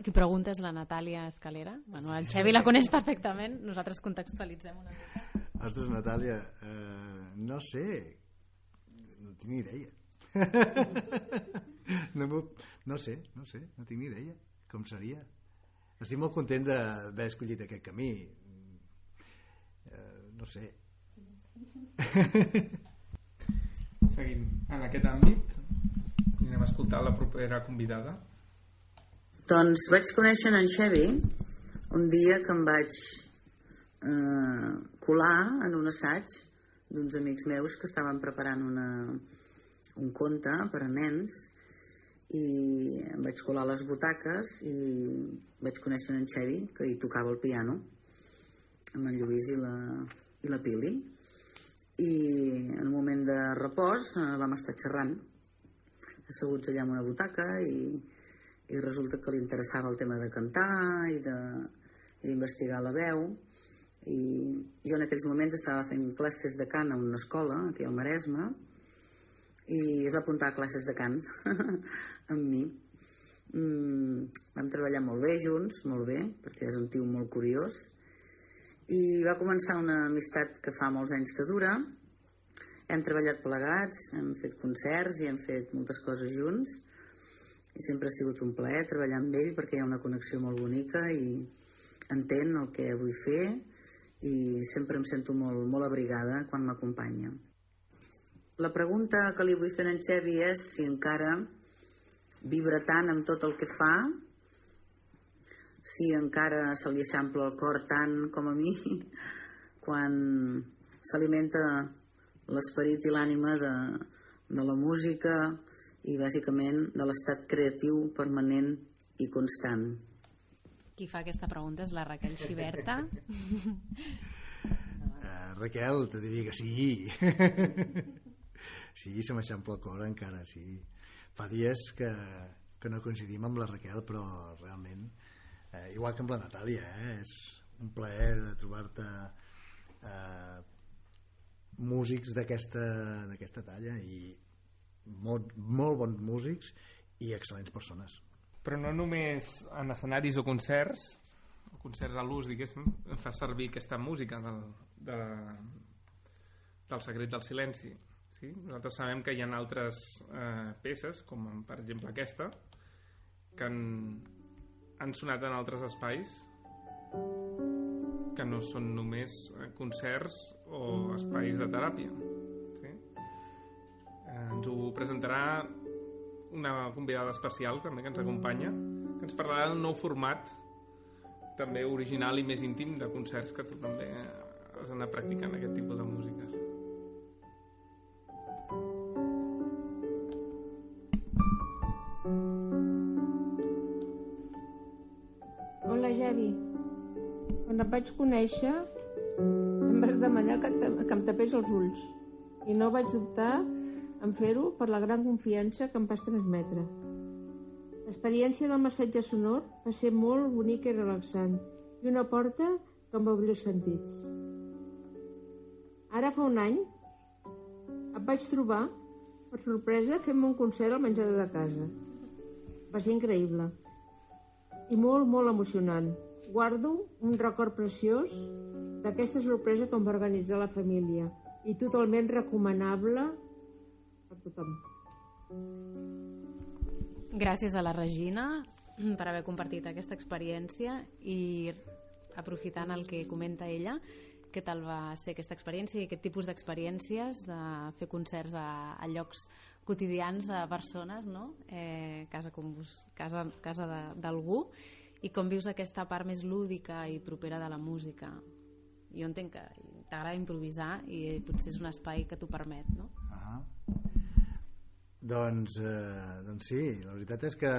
Qui pregunta és la Natàlia Escalera. Bueno, el Xevi la coneix perfectament, nosaltres contextualitzem una mica. Ostres, Natàlia, eh, no sé, no tinc ni idea. no, no sé, no sé, no tinc ni idea com seria. Estic molt content d'haver escollit aquest camí. Eh, no sé. Seguim en aquest àmbit. Anem a escoltar la propera convidada. Doncs vaig conèixer en Xevi un dia que em vaig eh, colar en un assaig d'uns amics meus que estaven preparant una, un conte per a nens i em vaig colar les butaques i vaig conèixer en Xevi que hi tocava el piano amb en Lluís i la, i la Pili. I en un moment de repòs eh, vam estar xerrant asseguts allà en una butaca i i resulta que li interessava el tema de cantar i d'investigar la veu. I jo en aquells moments estava fent classes de cant a una escola aquí al Maresme i es va apuntar a classes de cant amb mi. Mm, vam treballar molt bé junts, molt bé perquè és un tio molt curiós. I va començar una amistat que fa molts anys que dura. Hem treballat plegats hem fet concerts i hem fet moltes coses junts i sempre ha sigut un plaer treballar amb ell perquè hi ha una connexió molt bonica i entén el que vull fer i sempre em sento molt, molt abrigada quan m'acompanya. La pregunta que li vull fer a en Xevi és si encara vibra tant amb tot el que fa si encara se li eixampla el cor tant com a mi quan s'alimenta l'esperit i l'ànima de, de la música i bàsicament de l'estat creatiu permanent i constant. Qui fa aquesta pregunta és la Raquel Xiberta. Uh, Raquel, te diria que sí. sí, se m'eixampla el cor encara, sí. Fa dies que, que no coincidim amb la Raquel, però realment, eh, igual que amb la Natàlia, eh, és un plaer de trobar-te eh, músics d'aquesta talla i molt, molt bons músics i excel·lents persones. Però no només en escenaris o concerts, o concerts a l'ús, diguéssim, fa servir aquesta música del, de, del secret del silenci. Sí? Nosaltres sabem que hi ha altres eh, peces, com per exemple aquesta, que han, han sonat en altres espais que no són només eh, concerts o espais de teràpia. Ens ho presentarà una convidada especial també que ens acompanya, que ens parlarà del nou format també original i més íntim de concerts que tu també has anat practicant aquest tipus de músiques. Hola, Javi. Quan et vaig conèixer em vas demanar que, que em tapés els ulls i no vaig dubtar en fer-ho per la gran confiança que em vas transmetre. L'experiència del massatge sonor va ser molt bonica i relaxant i una porta que em va obrir els sentits. Ara fa un any et vaig trobar per sorpresa fent un concert al menjador de casa. Va ser increïble i molt, molt emocionant. Guardo un record preciós d'aquesta sorpresa que em va organitzar la família i totalment recomanable tothom. Gràcies a la Regina per haver compartit aquesta experiència i aprofitant el que comenta ella, què tal va ser aquesta experiència i aquest tipus d'experiències de fer concerts a, a llocs quotidians de persones, no? eh, casa, com vos, casa, casa d'algú, i com vius aquesta part més lúdica i propera de la música. Jo entenc que t'agrada improvisar i potser és un espai que t'ho permet, no? Ah. Doncs, eh, doncs sí, la veritat és que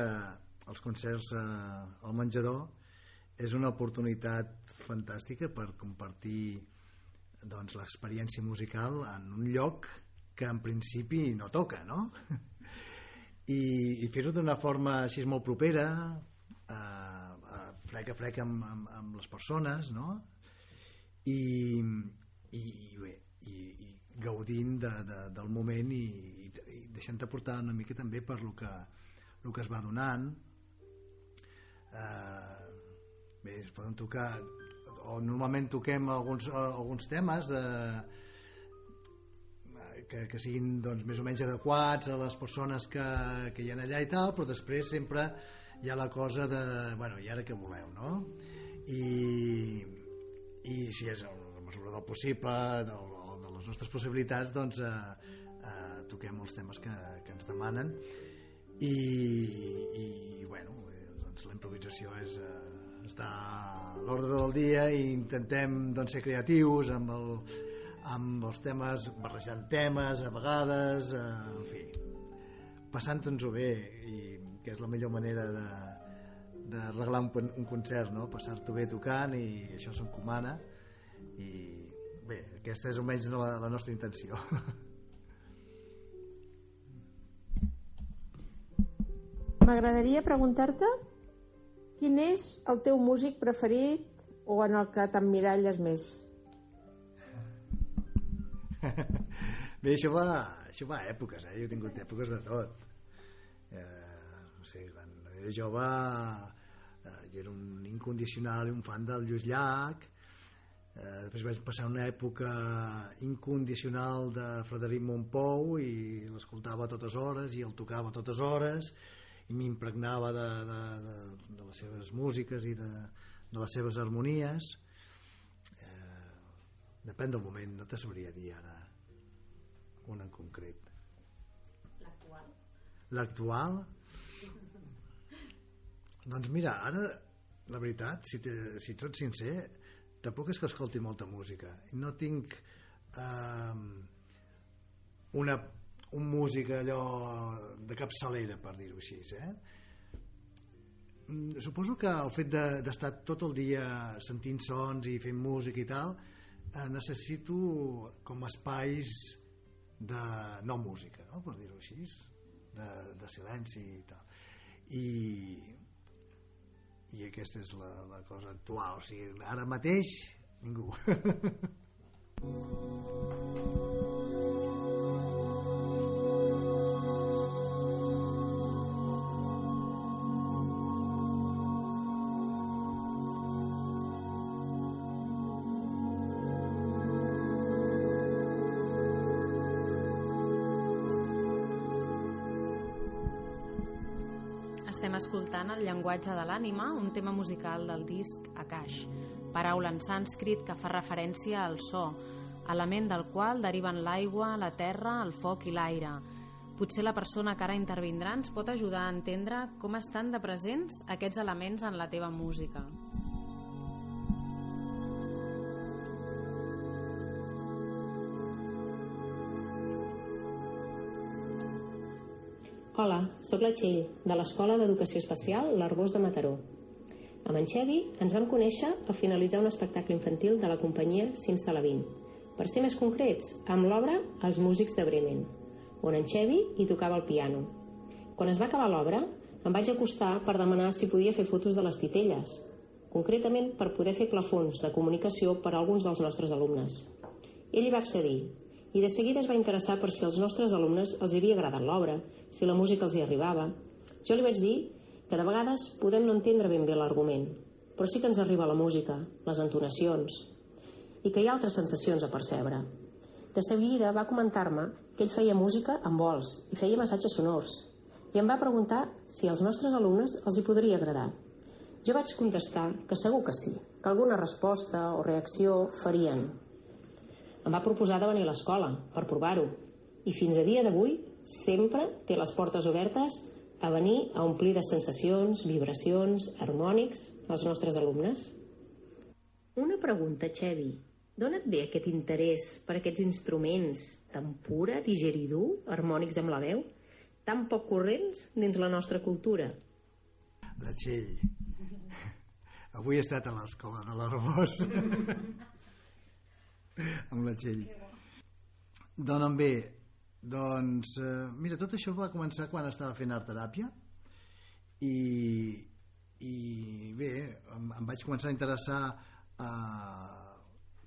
els concerts eh, al menjador és una oportunitat fantàstica per compartir doncs, l'experiència musical en un lloc que en principi no toca, no? I, i fer-ho d'una forma així molt propera, eh, eh, frec a frec amb, amb, amb les persones, no? I, i, i bé, i, i gaudint de, de, del moment i deixant-te portar una mica també per lo que, lo que es va donant eh, bé, es poden tocar o normalment toquem alguns, alguns temes de, que, que siguin doncs, més o menys adequats a les persones que, que hi ha allà i tal, però després sempre hi ha la cosa de, bueno, i ara què voleu, no? I, i si és a la mesura del possible, del, de les nostres possibilitats, doncs eh, eh, toquem els temes que, que ens demanen i, i bueno, doncs la improvisació és, eh, està a l'ordre del dia i intentem doncs, ser creatius amb, el, amb els temes, barrejant temes a vegades, eh, en fi, passant-nos-ho bé i que és la millor manera de, de reglar un, un concert, no? passar-t'ho bé tocant i això s'encomana i bé, aquesta és almenys la, la nostra intenció. M'agradaria preguntar-te quin és el teu músic preferit o en el que t'emmiralles més? Bé, això va, això va a èpoques, eh? Jo he tingut èpoques de tot. Eh, no sé, quan era jove eh, jo era un incondicional i un fan del Lluís Llach, eh, després vaig passar una època incondicional de Frederic Montpou i l'escoltava totes hores i el tocava totes hores i m'impregnava de, de, de, de les seves músiques i de, de les seves harmonies. Eh, depèn del moment no te sabria dir ara un en concret. L'actual? L'actual? Doncs mira, ara la veritat, si, te, si ets sincer, tampoc és que escolti molta música. No tinc eh, una, un músic allò de capçalera, per dir-ho així, eh? Mm, suposo que el fet d'estar de, tot el dia sentint sons i fent música i tal eh, necessito com espais de no música no? per dir-ho així de, de silenci i tal i i aquesta és la, la cosa actual o sigui, ara mateix ningú Estem escoltant el llenguatge de l'ànima, un tema musical del disc Akash, paraula en sànscrit que fa referència al so, element del qual deriven l'aigua, la terra, el foc i l'aire. Potser la persona que ara intervindrà ens pot ajudar a entendre com estan de presents aquests elements en la teva música. Hola, sóc la Txell, de l'Escola d'Educació Especial l'Arbós de Mataró. Amb en Xevi ens vam conèixer al finalitzar un espectacle infantil de la companyia Simsalabim. Per ser més concrets, amb l'obra Els músics de Bremen, on en Xevi hi tocava el piano. Quan es va acabar l'obra, em vaig acostar per demanar si podia fer fotos de les titelles, concretament per poder fer plafons de comunicació per a alguns dels nostres alumnes. Ell hi va accedir i de seguida es va interessar per si als nostres alumnes els havia agradat l'obra, si la música els hi arribava. Jo li vaig dir que de vegades podem no entendre ben bé l'argument, però sí que ens arriba la música, les entonacions, i que hi ha altres sensacions a percebre. De seguida va comentar-me que ell feia música amb vols i feia massatges sonors, i em va preguntar si als nostres alumnes els hi podria agradar. Jo vaig contestar que segur que sí, que alguna resposta o reacció farien, em va proposar de venir a l'escola per provar-ho i fins a dia d'avui sempre té les portes obertes a venir a omplir de sensacions, vibracions, harmònics als nostres alumnes. Una pregunta, Xevi. D'on et ve aquest interès per aquests instruments tan pura, digeridú, harmònics amb la veu, tan poc corrents dins la nostra cultura? La Txell. Avui he estat a l'escola de l'Arbós. amb la Txell donen bé doncs eh, mira, tot això va començar quan estava fent art teràpia i, i bé em, em vaig començar a interessar a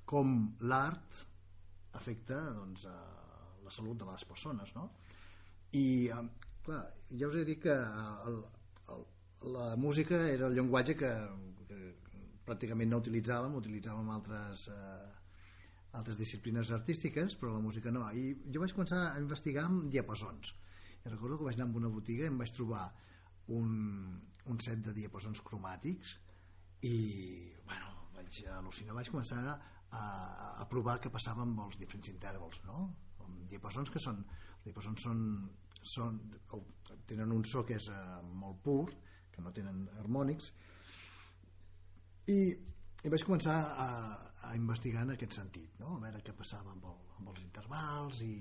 com l'art afecta doncs, a la salut de les persones no? i eh, clar, ja us he dit que el, el, la música era el llenguatge que, que pràcticament no utilitzàvem utilitzàvem altres eh, altres disciplines artístiques, però la música no. I jo vaig començar a investigar amb diapasons. I recordo que vaig anar a una botiga i em vaig trobar un, un set de diapasons cromàtics i, bueno, vaig al·lucinar, vaig començar a, a provar què passava amb els diferents intervals, no? Diapasons que són... Diapasons són, són, tenen un so que és uh, molt pur, que no tenen harmònics, i, i vaig començar a, a investigar en aquest sentit, no? a veure què passava amb, el, amb els intervals i,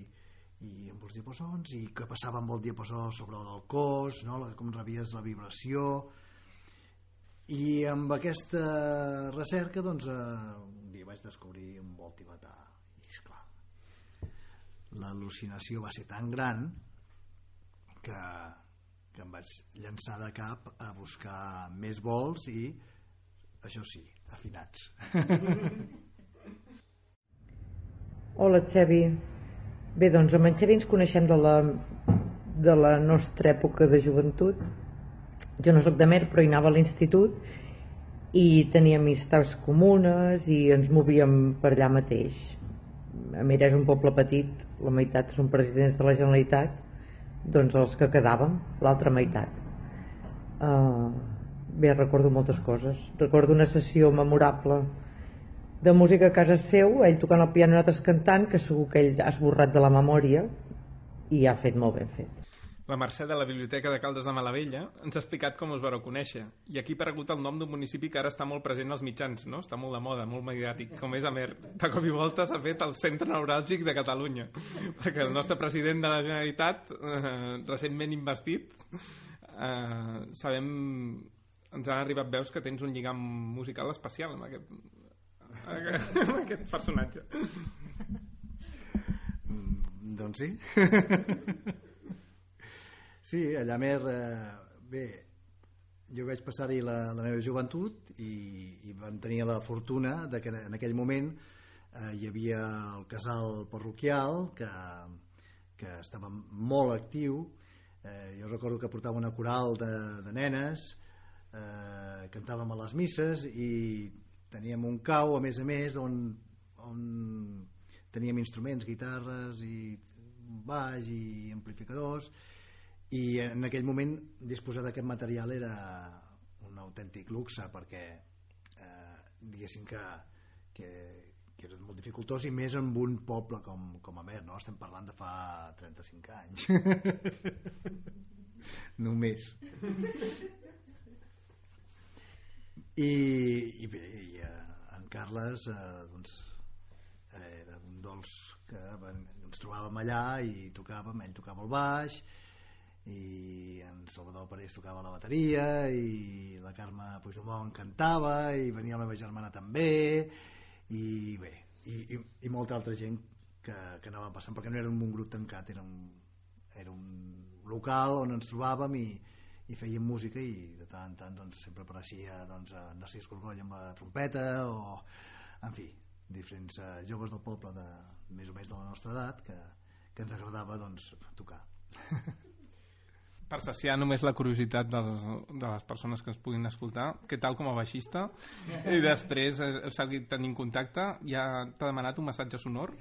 i amb els diapasons i què passava amb el diapasó sobre el del cos, no? la, com rebies la vibració i amb aquesta recerca doncs, eh, vaig descobrir un vol tibetà i esclar l'al·lucinació va ser tan gran que, que em vaig llançar de cap a buscar més vols i això sí, afinats. Hola, Xevi. Bé, doncs amb en Xevi ens coneixem de la, de la nostra època de joventut. Jo no sóc de Mer, però hi anava a l'institut i tenia amistats comunes i ens movíem per allà mateix. A Mer és un poble petit, la meitat són presidents de la Generalitat, doncs els que quedàvem, l'altra meitat. Uh, bé, recordo moltes coses. Recordo una sessió memorable de música a casa seu, ell tocant el piano i nosaltres cantant, que segur que ell ha esborrat de la memòria i ha fet molt ben fet. La Mercè de la Biblioteca de Caldes de Malavella ens ha explicat com us vareu conèixer. I aquí ha aparegut el nom d'un municipi que ara està molt present als mitjans, no? Està molt de moda, molt mediàtic, com és Amer. De cop i volta s'ha fet el centre neuràlgic de Catalunya. Perquè el nostre president de la Generalitat, eh, recentment investit, eh, sabem... Ens han arribat veus que tens un lligam musical especial amb aquest, amb aquest personatge. Mm, doncs sí. sí, allà més... Eh, bé, jo vaig passar-hi la, la meva joventut i, i vam tenir la fortuna de que en aquell moment eh, hi havia el casal parroquial que, que estava molt actiu. Eh, jo recordo que portava una coral de, de nenes eh, cantàvem a les misses i teníem un cau a més a més on, on teníem instruments, guitarres i baix i amplificadors i en aquell moment disposar d'aquest material era un autèntic luxe perquè eh, diguéssim que, que, que era molt dificultós i més en un poble com, com Amer no? estem parlant de fa 35 anys només i, i bé i, eh, en Carles eh, doncs, era un dolç que ens trobàvem allà i tocàvem, ell tocava el baix en Salvador Parés tocava la bateria i la Carme Puigdemont cantava i venia la meva germana també i bé, i, i, i molta altra gent que, que anava passant perquè no era un grup tancat era un, era un local on ens trobàvem i, i fèiem música i de tant en tant doncs, sempre apareixia doncs, Narcís Gorgoll amb la trompeta o en fi, diferents eh, joves del poble de més o més de la nostra edat que, que ens agradava doncs, tocar per saciar només la curiositat dels, de les persones que ens puguin escoltar, què tal com a baixista? I després heu seguit tenint contacte? Ja t'ha demanat un massatge sonor?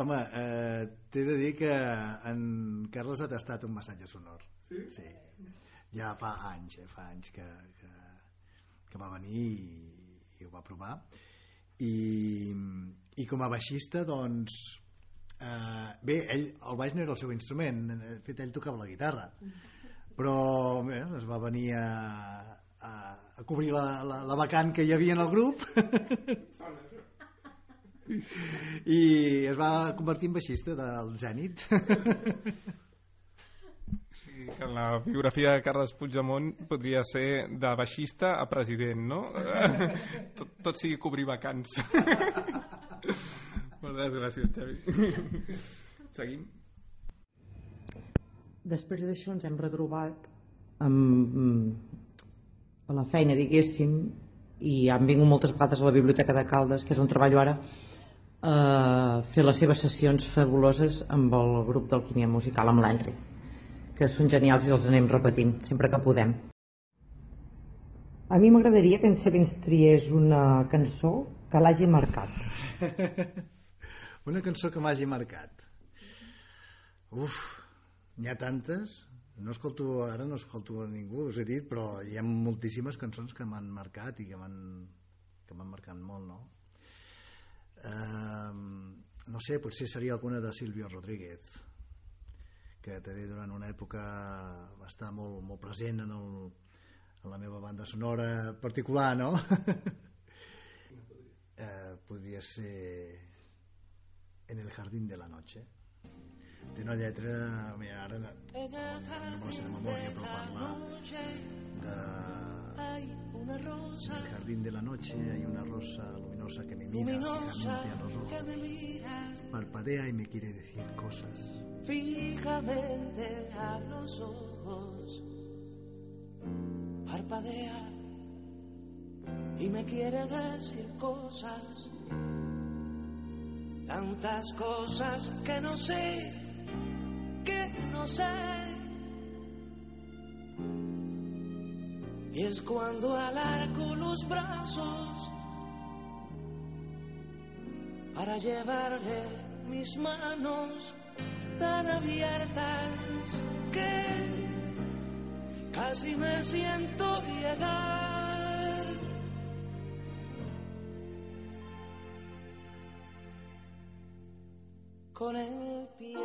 Home, eh, t'he de dir que en Carles ha tastat un massatge sonor. Sí? Sí. Ja fa anys, eh, fa anys que, que, que va venir i, i ho va provar. I, i com a baixista, doncs, Uh, bé, ell, el baix no era el seu instrument, de fet ell tocava la guitarra, però bé, es va venir a, a, a cobrir la, la, la vacant que hi havia en el grup i es va convertir en baixista del Zenit. Sí, que la biografia de Carles Puigdemont podria ser de baixista a president, no? tot, tot sigui cobrir vacants. Moltes gràcies, Xavi. Seguim. Després d'això ens hem retrobat amb, a la feina, diguéssim, i han vingut moltes vegades a la Biblioteca de Caldes, que és on treballo ara, a fer les seves sessions fabuloses amb el grup d'Alquímia Musical, amb l'Henry, que són genials i els anem repetint sempre que podem. A mi m'agradaria que en Sebins triés una cançó que l'hagi marcat. Una cançó que m'hagi marcat. Uf, n'hi ha tantes. No escolto, ara no escolto a ningú, us he dit, però hi ha moltíssimes cançons que m'han marcat i que m'han que m'han marcat molt, no? Uh, no sé, potser seria alguna de Silvio Rodríguez que també durant una època va estar molt, molt present en, el, en la meva banda sonora particular, no? uh, podria ser en el jardín de la noche. Té una lletra mira, ara no, no sé de memòria però parla de en el jardín de la noche hay una rosa luminosa que me mira fijamente a los ojos parpadea y me quiere decir cosas. Fijamente a los ojos parpadea y me quiere decir cosas tantas cosas que no sé, que no sé. Y es cuando alargo los brazos para llevarle mis manos tan abiertas que casi me siento llegar. Con el pie.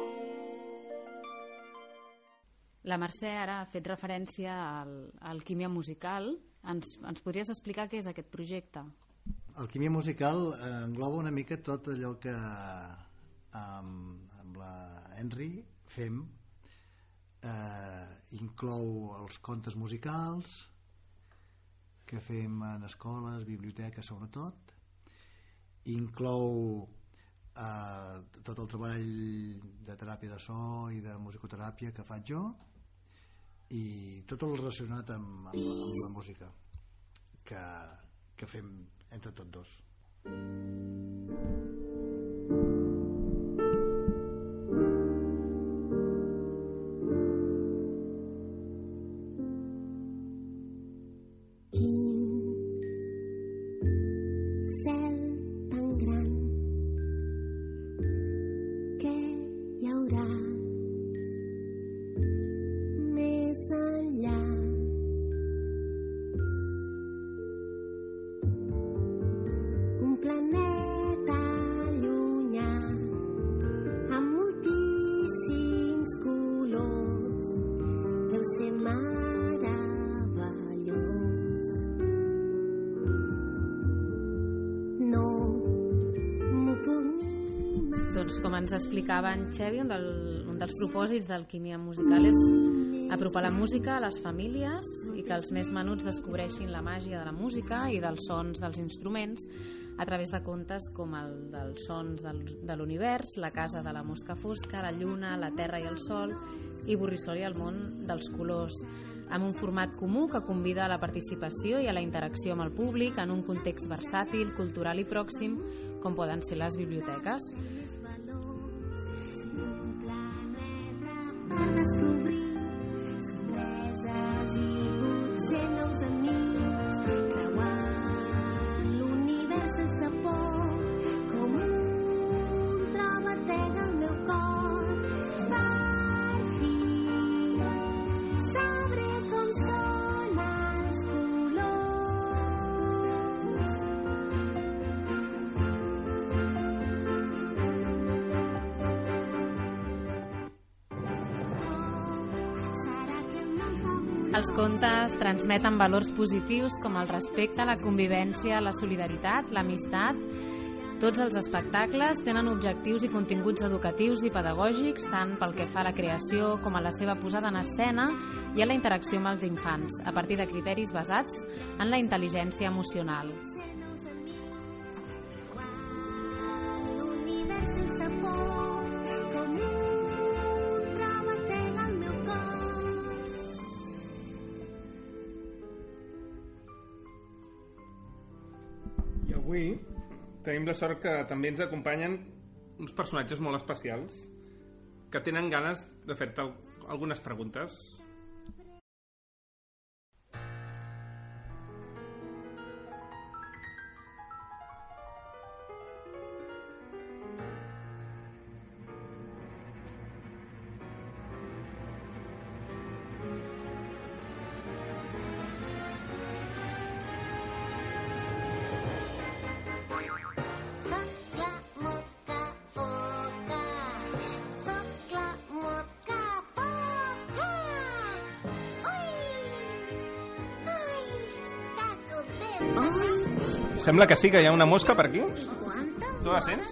La Mercè ara ha fet referència al, al Químia Musical. Ens, ens podries explicar què és aquest projecte? Alquimia musical eh, engloba una mica tot allò que amb, amb la Henry fem eh, inclou els contes musicals que fem en escoles, biblioteques sobretot inclou eh, tot el treball de teràpia de so i de musicoteràpia que faig jo i tot el relacionat amb, amb, la, amb la música que, que fem entre tots dos. cel Xevi, un, del, un dels propòsits d'Alquímia Musical és apropar la música a les famílies i que els més menuts descobreixin la màgia de la música i dels sons dels instruments a través de contes com el dels sons del, de l'univers, la casa de la mosca fosca, la lluna, la terra i el sol i Borrissol i el món dels colors amb un format comú que convida a la participació i a la interacció amb el públic en un context versàtil, cultural i pròxim com poden ser les biblioteques. Els contes transmeten valors positius com el respecte, la convivència, la solidaritat, l'amistat. Tots els espectacles tenen objectius i continguts educatius i pedagògics tant pel que fa a la creació com a la seva posada en escena i a la interacció amb els infants, a partir de criteris basats en la intel·ligència emocional. La sort que també ens acompanyen uns personatges molt especials que tenen ganes de fer-te al- algunes preguntes. Sembla que sí, que hi ha una mosca per aquí. Tu la sents?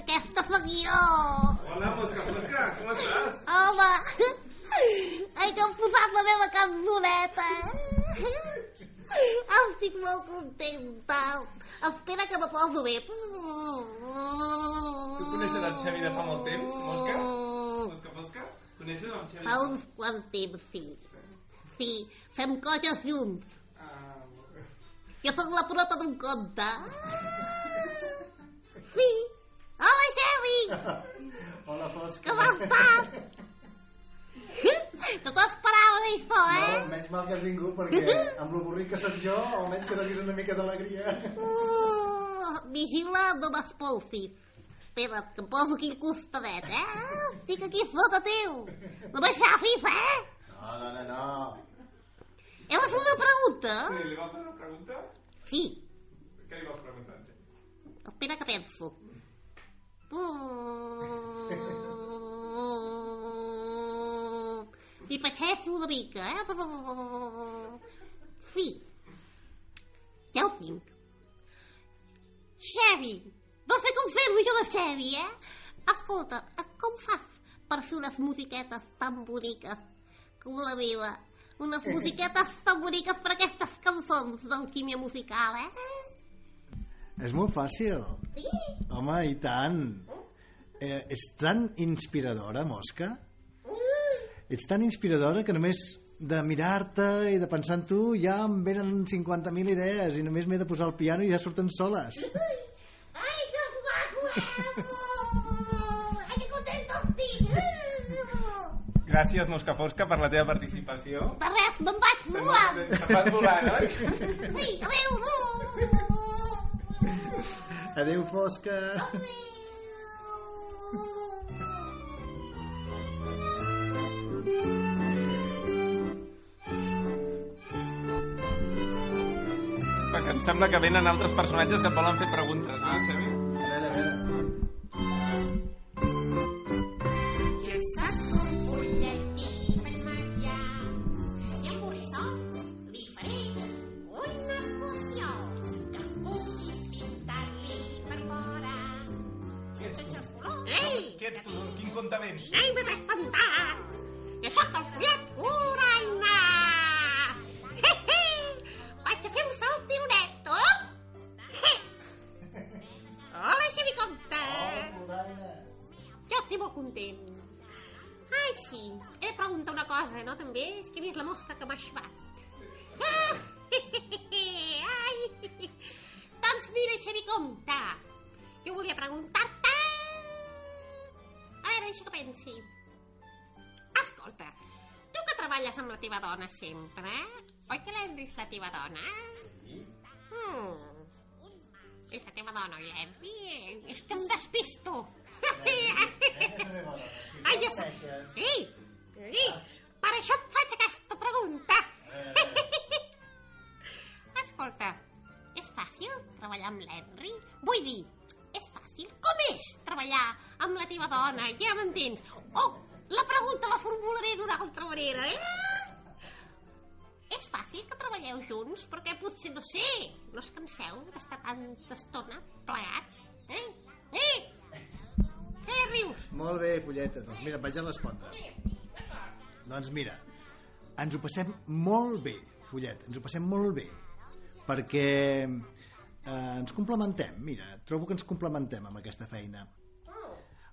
Aquesta sóc jo! Hola, mosca, mosca, com estàs? Home! Ai, que hem posat la meva cançoneta! Estic molt contenta! Espera que me poso bé. Tu coneixes el Xavi de fa molt temps, mosca? Mosca, mosca? Coneixes el Xavi? Fa uns quants temps, sí. Sí, fem coses junts. Jo sóc la prota d'un conte. Sí. Hola, Xavi! Hola, Fosca. Com has estat? No t'ho esperava d'això, eh? No, menys mal que has vingut perquè amb l'avorrit que sóc jo, almenys que donis una mica d'alegria. Uh, vigila, no m'espolsis. Espera't, que em poso aquí al costadet, eh? Estic aquí sota teu. No m'aixafis, eh? No, no, no, no. Heu de fer una pregunta? Sí, li vols fer una pregunta? Sí. Què li vols preguntar? Espera que penso. Uh... i passejo una mica, eh? Fi. Ja ho tinc. Xevi, no sé com fer-ho jo de Xevi, eh? Escolta, com fas per fer unes musiquetes tan boniques com la meva? Unes musiquetes tan boniques per aquestes cançons d'alquímia musical, eh? És molt fàcil. Sí. Home, i tant. Eh, és tan inspiradora, Mosca. Ets tan inspiradora que només de mirar-te i de pensar en tu ja em venen 50.000 idees i només m'he de posar al piano i ja surten soles. Ai, que maco, eh? Gràcies, Mosca Fosca, per la teva participació. De res, me'n vaig volant. Te'n vas volant, oi? Sí, adéu. Adéu, Fosca. Perquè em sembla que venen altres personatges que et volen fer preguntes, no, Xavi? Vens? Ei, m'he espantat! Jo sóc el fullet Coraina! He, he! Vaig a fer un salt tironet, oh! He! Hola, Xavi Comte! Jo estic molt content. Ai, sí. He de preguntar una cosa, no, també? És que he vist la mosca que m'ha xivat. Ah, Ai! Doncs mira, Xavi Comte, jo volia preguntar-te... A veure, deixa que pensi. Escolta, tu que treballes amb la teva dona sempre, oi que l'Henry és la teva dona? Sí. Hmm. És la teva dona, oi, Henry? És que em despisto. Ai, ja sé. Sí, sí. Per això et faig aquesta pregunta. Escolta, és fàcil treballar amb l'Henry? Vull dir, és fàcil? Com és treballar amb la teva dona? Ja m'entens? Oh, la pregunta la formularé d'una altra manera, eh? És fàcil que treballeu junts? Perquè potser, no sé, no us canseu d'estar tanta estona plegats? Eh? Eh? Què rius? Molt bé, Folleta. Doncs mira, vaig a respondre. Doncs mira, ens ho passem molt bé, Follet, ens ho passem molt bé. Perquè eh, ens complementem, mira, trobo que ens complementem amb aquesta feina.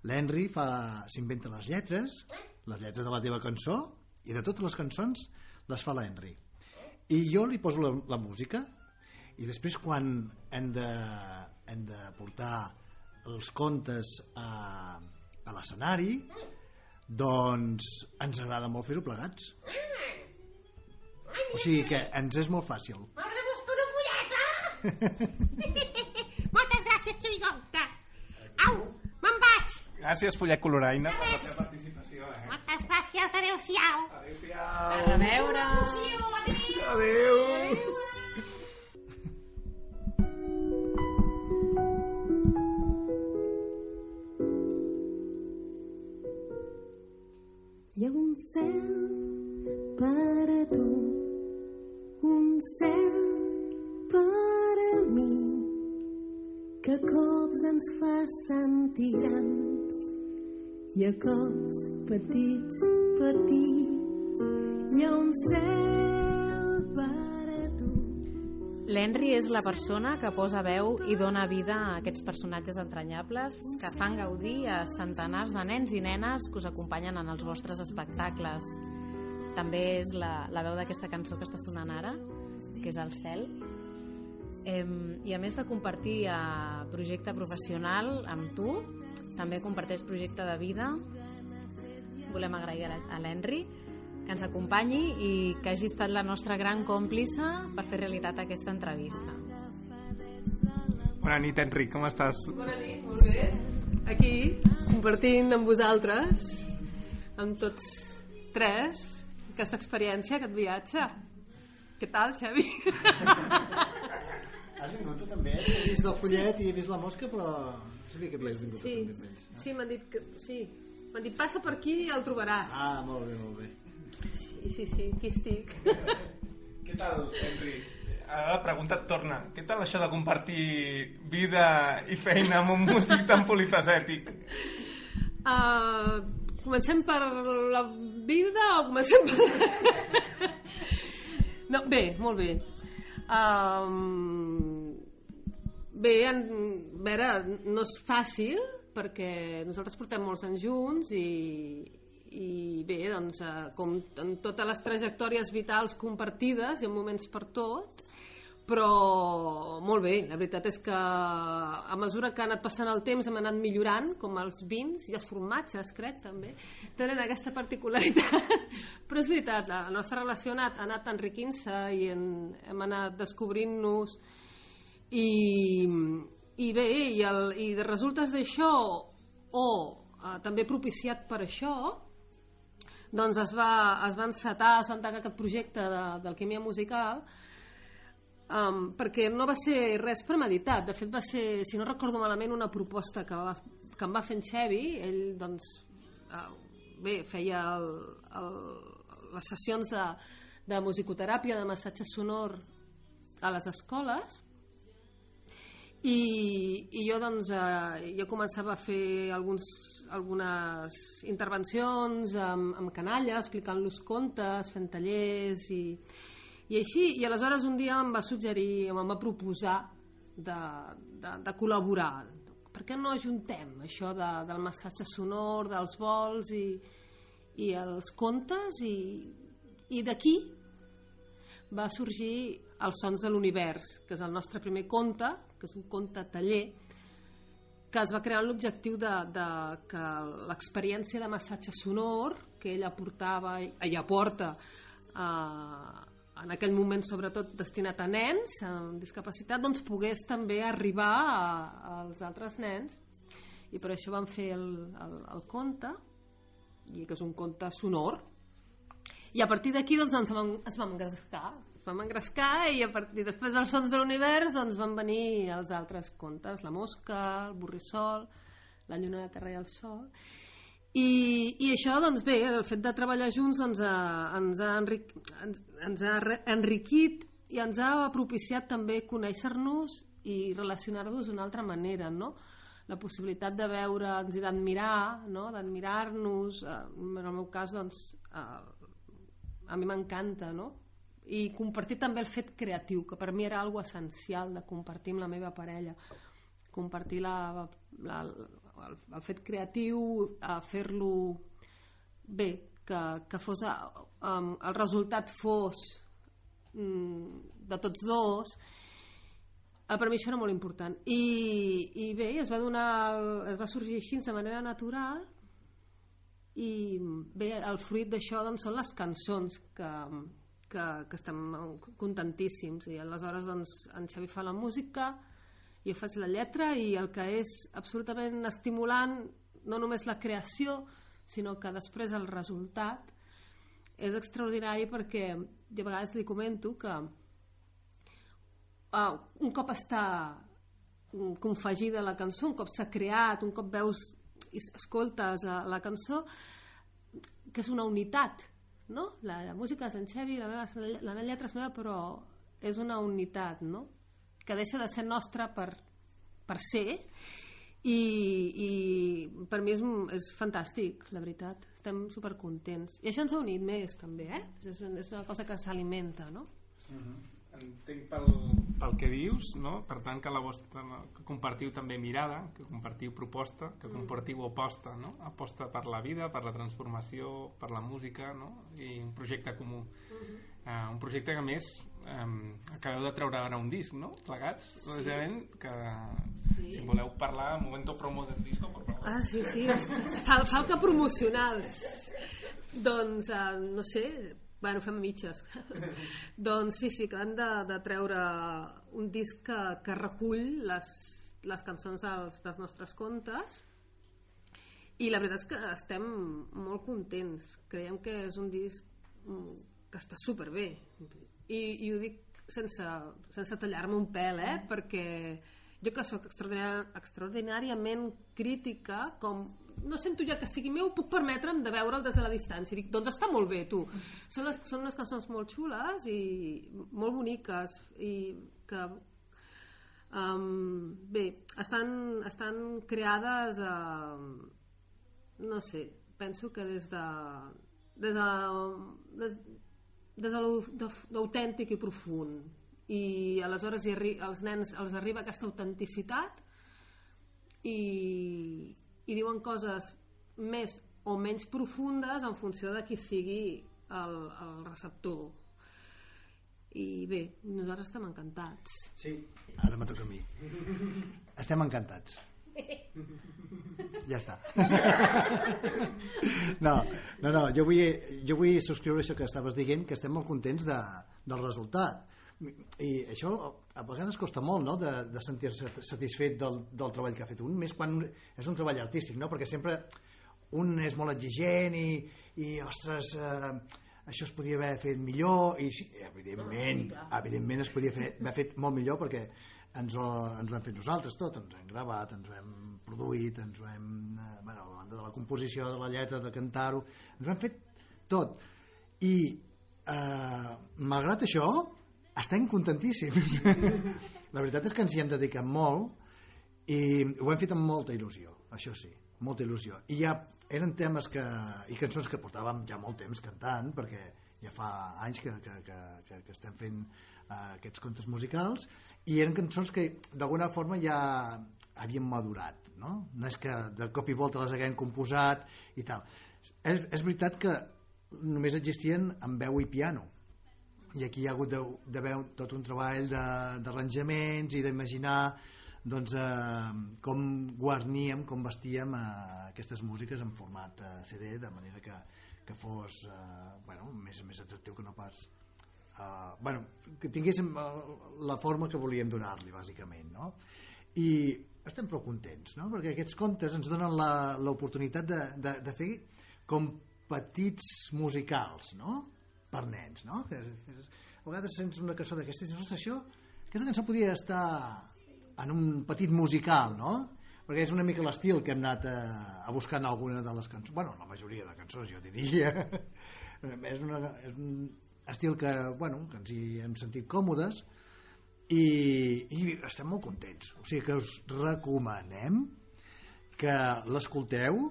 L'Henry fa s'inventa les lletres, les lletres de la teva cançó, i de totes les cançons les fa l'Henry. I jo li poso la, la música, i després quan hem de, hem de portar els contes a, a l'escenari, doncs ens agrada molt fer-ho plegats. O sigui que ens és molt fàcil. M'agrada molt una folleta! Moltes gràcies, Xerigomta. Au, me'n vaig. Gràcies, Follet Coloraina, per la teva participació. Eh? Moltes gràcies, adéu-siau. Adéu-siau. A veure. Adéu, Adéu. Hi ha un cel per a tu, un cel per a mi, que a cops ens fa sentir grans i a cops petits, petits. Hi ha un cel per a tu. L'Henry és la persona que posa veu i dona vida a aquests personatges entranyables que fan gaudir a centenars de nens i nenes que us acompanyen en els vostres espectacles. També és la, la veu d'aquesta cançó que està sonant ara, que és El cel. Em, I a més de compartir eh, projecte professional amb tu, també comparteix projecte de vida. Volem agrair a l'Henry que ens acompanyi i que hagi estat la nostra gran còmplice per fer realitat aquesta entrevista. Bona nit, Enric, com estàs? Bona nit, molt bé. Aquí, compartint amb vosaltres, amb tots tres, aquesta experiència, aquest viatge. Què tal, Xavi? Has vingut tu també? He vist el follet i he vist la mosca, però no sabia que havies vingut Sí, tu també amb ells. sí m'han dit que... Sí, m'han dit passa per aquí i el trobaràs. Ah, molt bé, molt bé. Sí, sí, sí, aquí estic. Què tal, Henry? Ara la pregunta et torna. Què tal això de compartir vida i feina amb un músic tan polifacètic? Uh, comencem per la vida o comencem per... no, bé, molt bé. Um, bé, en, a veure, no és fàcil perquè nosaltres portem molts anys junts i, i bé, doncs, eh, com en totes les trajectòries vitals compartides, hi ha moments per tot, però molt bé, la veritat és que a mesura que ha anat passant el temps hem anat millorant, com els vins i els formatges, crec, també, tenen aquesta particularitat. però és veritat, la nostra relació ha anat, anat enriquint-se i en, hem anat descobrint-nos i, i bé, i, el, i de resultes d'això o eh, també propiciat per això doncs es va, es va encetar, es va entancar aquest projecte de, d'alquímia musical um, perquè no va ser res premeditat, de fet va ser, si no recordo malament, una proposta que, va, que em va fer en Xevi, ell doncs uh, bé, feia el, el, les sessions de, de musicoteràpia, de massatge sonor a les escoles i, i jo doncs eh, jo començava a fer alguns, algunes intervencions amb, amb canalla explicant-los contes, fent tallers i, i així, i aleshores un dia em va suggerir, em va proposar de, de, de col·laborar. Per què no ajuntem això de, del massatge sonor, dels vols i, i els contes i, i d'aquí va sorgir Els sons de l'univers, que és el nostre primer conte, que és un conte taller, que es va crear amb l'objectiu de, de que l'experiència de massatge sonor que ella portava, ella porta eh, en aquell moment sobretot destinat a nens amb discapacitat, doncs pogués també arribar a, als altres nens. I per això vam fer el, el, el conte i que és un conte sonor. I a partir d'aquí doncs, ens vam, ens vam engrescar vam engrescar i a partir després dels sons de l'univers doncs van venir els altres contes la mosca, el borrissol la lluna, la terra i el sol i, i això, doncs bé, el fet de treballar junts doncs, eh, ens, ha enric, ens, ens ha enriquit i ens ha propiciat també conèixer-nos i relacionar-nos d'una altra manera, no? La possibilitat de veure'ns i d'admirar, no? d'admirar-nos, eh, en el meu cas, doncs, eh, a mi m'encanta, no? I compartir també el fet creatiu, que per mi era algo essencial de compartir amb la meva parella, compartir la, la, el, el fet creatiu, a fer-lo bé, que, que fos um, el resultat fos um, de tots dos eh, per mi això era molt important. I, i bé, es va donar es va sorgir així de manera natural i bé, el fruit d'això doncs, són les cançons que, que, que estem contentíssims. I aleshores doncs, en Xavi fa la música jo faig la lletra i el que és absolutament estimulant no només la creació sinó que després el resultat és extraordinari perquè de vegades li comento que uh, un cop està confegida la cançó, un cop s'ha creat, un cop veus i escoltes uh, la cançó, que és una unitat, no? La, la música és en Xevi, la meva, la meva lletra és meva, però és una unitat, no? que deixa de ser nostra per, per ser i, i per mi és, és fantàstic, la veritat. Estem supercontents. I això ens ha unit més, també, eh? És, és una cosa que s'alimenta, no? Uh -huh. Entenc pel, pel que dius, no? Per tant, que la vostra, que compartiu també mirada, que compartiu proposta, que compartiu aposta, no? Aposta per la vida, per la transformació, per la música, no? I un projecte comú. Uh -huh. uh, un projecte que, a més, um, acabeu de treure ara un disc, no? Plegats, lògicament, que sí. si voleu parlar, momento promo del disco, por favor. Ah, sí, sí, Fal, falca promocional. doncs, uh, no sé, bueno, fem mitges. doncs sí, sí, acabem de, de treure un disc que, que recull les, les cançons dels, dels nostres contes i la veritat és que estem molt contents. Creiem que és un disc que està superbé i, i ho dic sense, sense tallar-me un pèl eh? perquè jo que sóc extraordinàriament crítica com no sento ja que sigui meu, puc permetre'm de veure'l des de la distància. Dic, doncs està molt bé, tu. Són, les, són unes cançons molt xules i molt boniques i que um, bé, estan, estan creades uh, no sé, penso que des de des de, des, des de l'autèntic i profund i aleshores hi arri als nens els arriba aquesta autenticitat i, i diuen coses més o menys profundes en funció de qui sigui el, el receptor. I bé, nosaltres estem encantats. Sí, ara me toca a mi. Estem encantats. Ja està. No, no, no jo vull, jo vull subscriure això que estaves dient que estem molt contents de, del resultat i això a vegades costa molt no? de, de sentir-se satisfet del, del treball que ha fet un més quan és un treball artístic no? perquè sempre un és molt exigent i, i ostres eh, això es podia haver fet millor i evidentment, evidentment es podia fer, haver fet molt millor perquè ens ho, ens ho hem fet nosaltres tot, ens hem gravat, ens ho hem produït, ens ho hem... Eh, bueno, a banda de la composició, de la lletra, de cantar-ho, ens ho hem fet tot. I eh, malgrat això, estem contentíssims. la veritat és que ens hi hem dedicat molt i ho hem fet amb molta il·lusió, això sí, molta il·lusió. I ja eren temes que, i cançons que portàvem ja molt temps cantant, perquè ja fa anys que, que, que, que, que estem fent uh, aquests contes musicals i eren cançons que d'alguna forma ja havien madurat no? no és que de cop i volta les haguem composat i tal és, és veritat que només existien amb veu i piano i aquí hi ha hagut d'haver tot un treball d'arranjaments i d'imaginar doncs, eh, com guarníem, com vestíem eh, aquestes músiques en format eh, CD de manera que, que fos eh, bueno, més, més atractiu que no pas eh, bueno, que tinguéssim eh, la forma que volíem donar-li bàsicament no? i estem prou contents no? perquè aquests contes ens donen l'oportunitat de, de, de fer com petits musicals no? Per nens no? que és, a vegades sents una cançó d'aquestes i dius, això, aquesta cançó podia estar en un petit musical no? perquè és una mica l'estil que hem anat a, a buscar en alguna de les cançons bueno, la majoria de cançons jo diria és, una, és un estil que, bueno, que ens hi hem sentit còmodes i, i estem molt contents o sigui que us recomanem que l'escolteu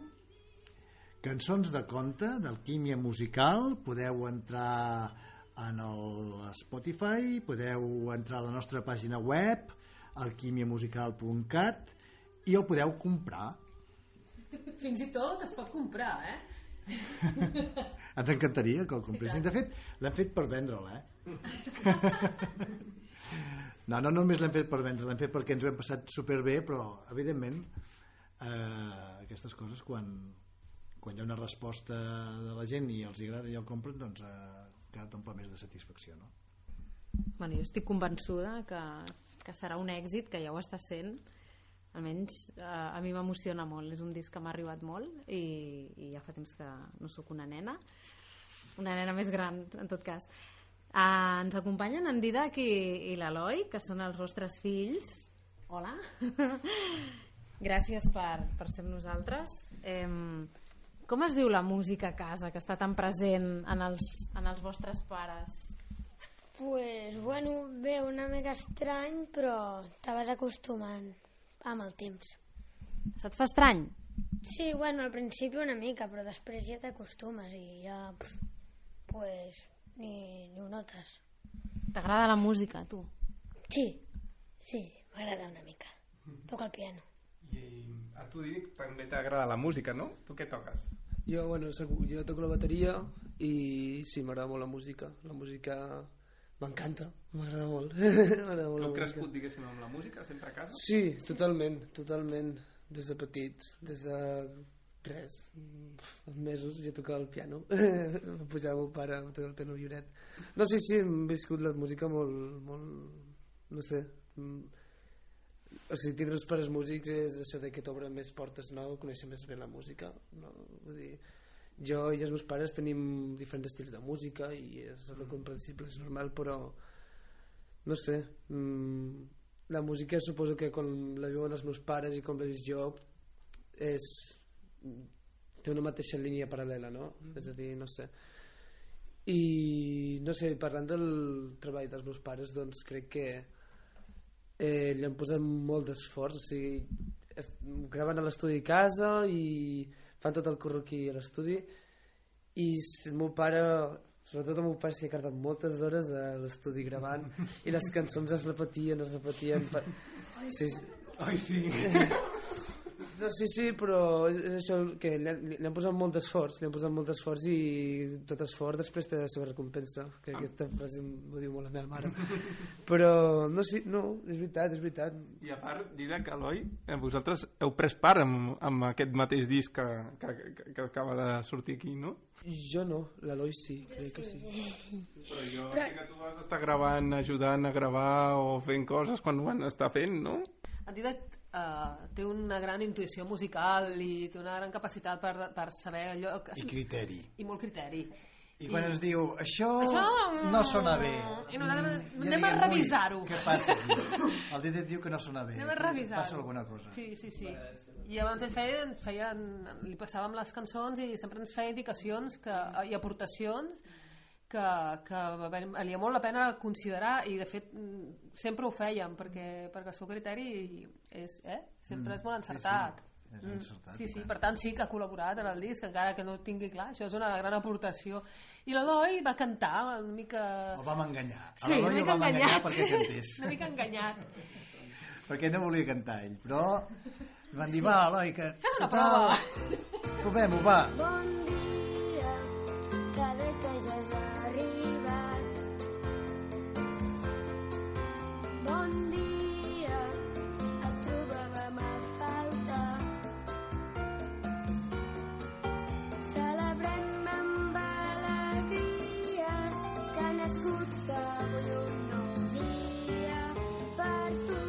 cançons de conte d'Alquímia Musical podeu entrar en el Spotify podeu entrar a la nostra pàgina web alquimiamusical.cat i el podeu comprar. Fins i tot es pot comprar, eh? Ens encantaria que el compressin. De fet, l'hem fet per vendre'l, eh? no, no només l'hem fet per vendre, l'hem fet perquè ens ho hem passat superbé, però, evidentment, eh, aquestes coses, quan, quan hi ha una resposta de la gent i els agrada i el compren, doncs eh, encara un més de satisfacció, no? Bueno, jo estic convençuda que, que serà un èxit, que ja ho està sent, almenys eh, a mi m'emociona molt. És un disc que m'ha arribat molt i, i ja fa temps que no sóc una nena. Una nena més gran en tot cas. Eh, ens acompanyen en Didac i, i l'Eloi que són els vostres fills. Hola. Gràcies per, per ser amb nosaltres. Eh, com es viu la música a casa que està tan present en els, en els vostres pares Pues bueno, bé, una mica estrany, però te vas acostumant amb el temps. Se't fa estrany? Sí, bueno, al principi una mica, però després ja t'acostumes i ja, pf, pues, ni, ni ho notes. T'agrada la música, tu? Sí, sí, m'agrada una mica. Toca el piano. A tu, Dic, també t'agrada la música, no? Tu què toques? Jo, bueno, jo toco la bateria i sí, m'agrada molt la música. La música M'encanta, m'agrada molt. molt tu has crescut, diguéssim, amb la música, sempre a casa? Sí, totalment, totalment. Des de petit, des de res, mesos ja tocava el piano. Em pujava el meu pare a tocar el piano lloret. No sé si hem viscut la música molt, molt, no sé, o sigui, tindre els pares músics és això de que t'obren més portes, no? Conèixer més bé la música, no? Vull dir, jo i els meus pares tenim diferents estils de música i és tot comprensible, és normal, però no sé mmm, la música suposo que quan la viuen els meus pares i com la vist jo és té una mateixa línia paral·lela, no? Mm -hmm. És a dir, no sé. I, no sé, parlant del treball dels meus pares, doncs crec que eh, li han posat molt d'esforç, o sigui, es, graven a l'estudi a casa i fan tot el curro aquí a l'estudi. I el meu pare sobretot el meu pare s'hi ha quedat moltes hores a l'estudi gravant i les cançons es repetien, es repetien per... sí, Ai, sí. no, sí, sí, però és això que li, han- li han posat molt d'esforç, li han posat molt d'esforç i tot esforç després té la seva recompensa, que aquesta frase m'ho diu molt la meva mare. Però no, sí, no, és veritat, és veritat. I a part, Didac, Eloi, eh, vosaltres heu pres part amb, amb aquest mateix disc que, que, que, que acaba de sortir aquí, no? Jo no, l'Eloi sí, crec que sí. Però jo Però- sé que tu vas estar gravant, ajudant a gravar o fent coses quan ho van estar fent, no? En Didac eh, té una gran intuïció musical i té una gran capacitat per, per saber allò... Que... I criteri. I molt criteri. I quan ens diu, això, Això no sona bé. I nosaltres Ja anem a diem, revisar-ho. "Ui, Què passa? El Didet diu que no sona bé. Anem a revisar Passa alguna cosa. Sí, sí, sí. I llavors ell feia, feia, li passàvem les cançons i sempre ens feia indicacions que, i aportacions que, que valia molt la pena considerar i de fet mm, sempre ho fèiem perquè, perquè el seu criteri és, eh? sempre és molt Mm, sí, sí. encertat. És Mm, encertat, sí, sí, per tant sí que ha col·laborat en el disc encara que no ho tingui clar, això és una gran aportació i l'Eloi va cantar una mica... El vam enganyar. A Sí, una l'Eloi el mica vam enganyar enganyat. perquè cantés. una mica enganyat. perquè no volia cantar ell, però van dir, va, Eloi, que... Fes una prova. Provem-ho, va. Bon dia, que bé que ja arribat. Bon dia, et trobàvem a faltar. Celebrem amb alegria que ha nascut un dia per tu.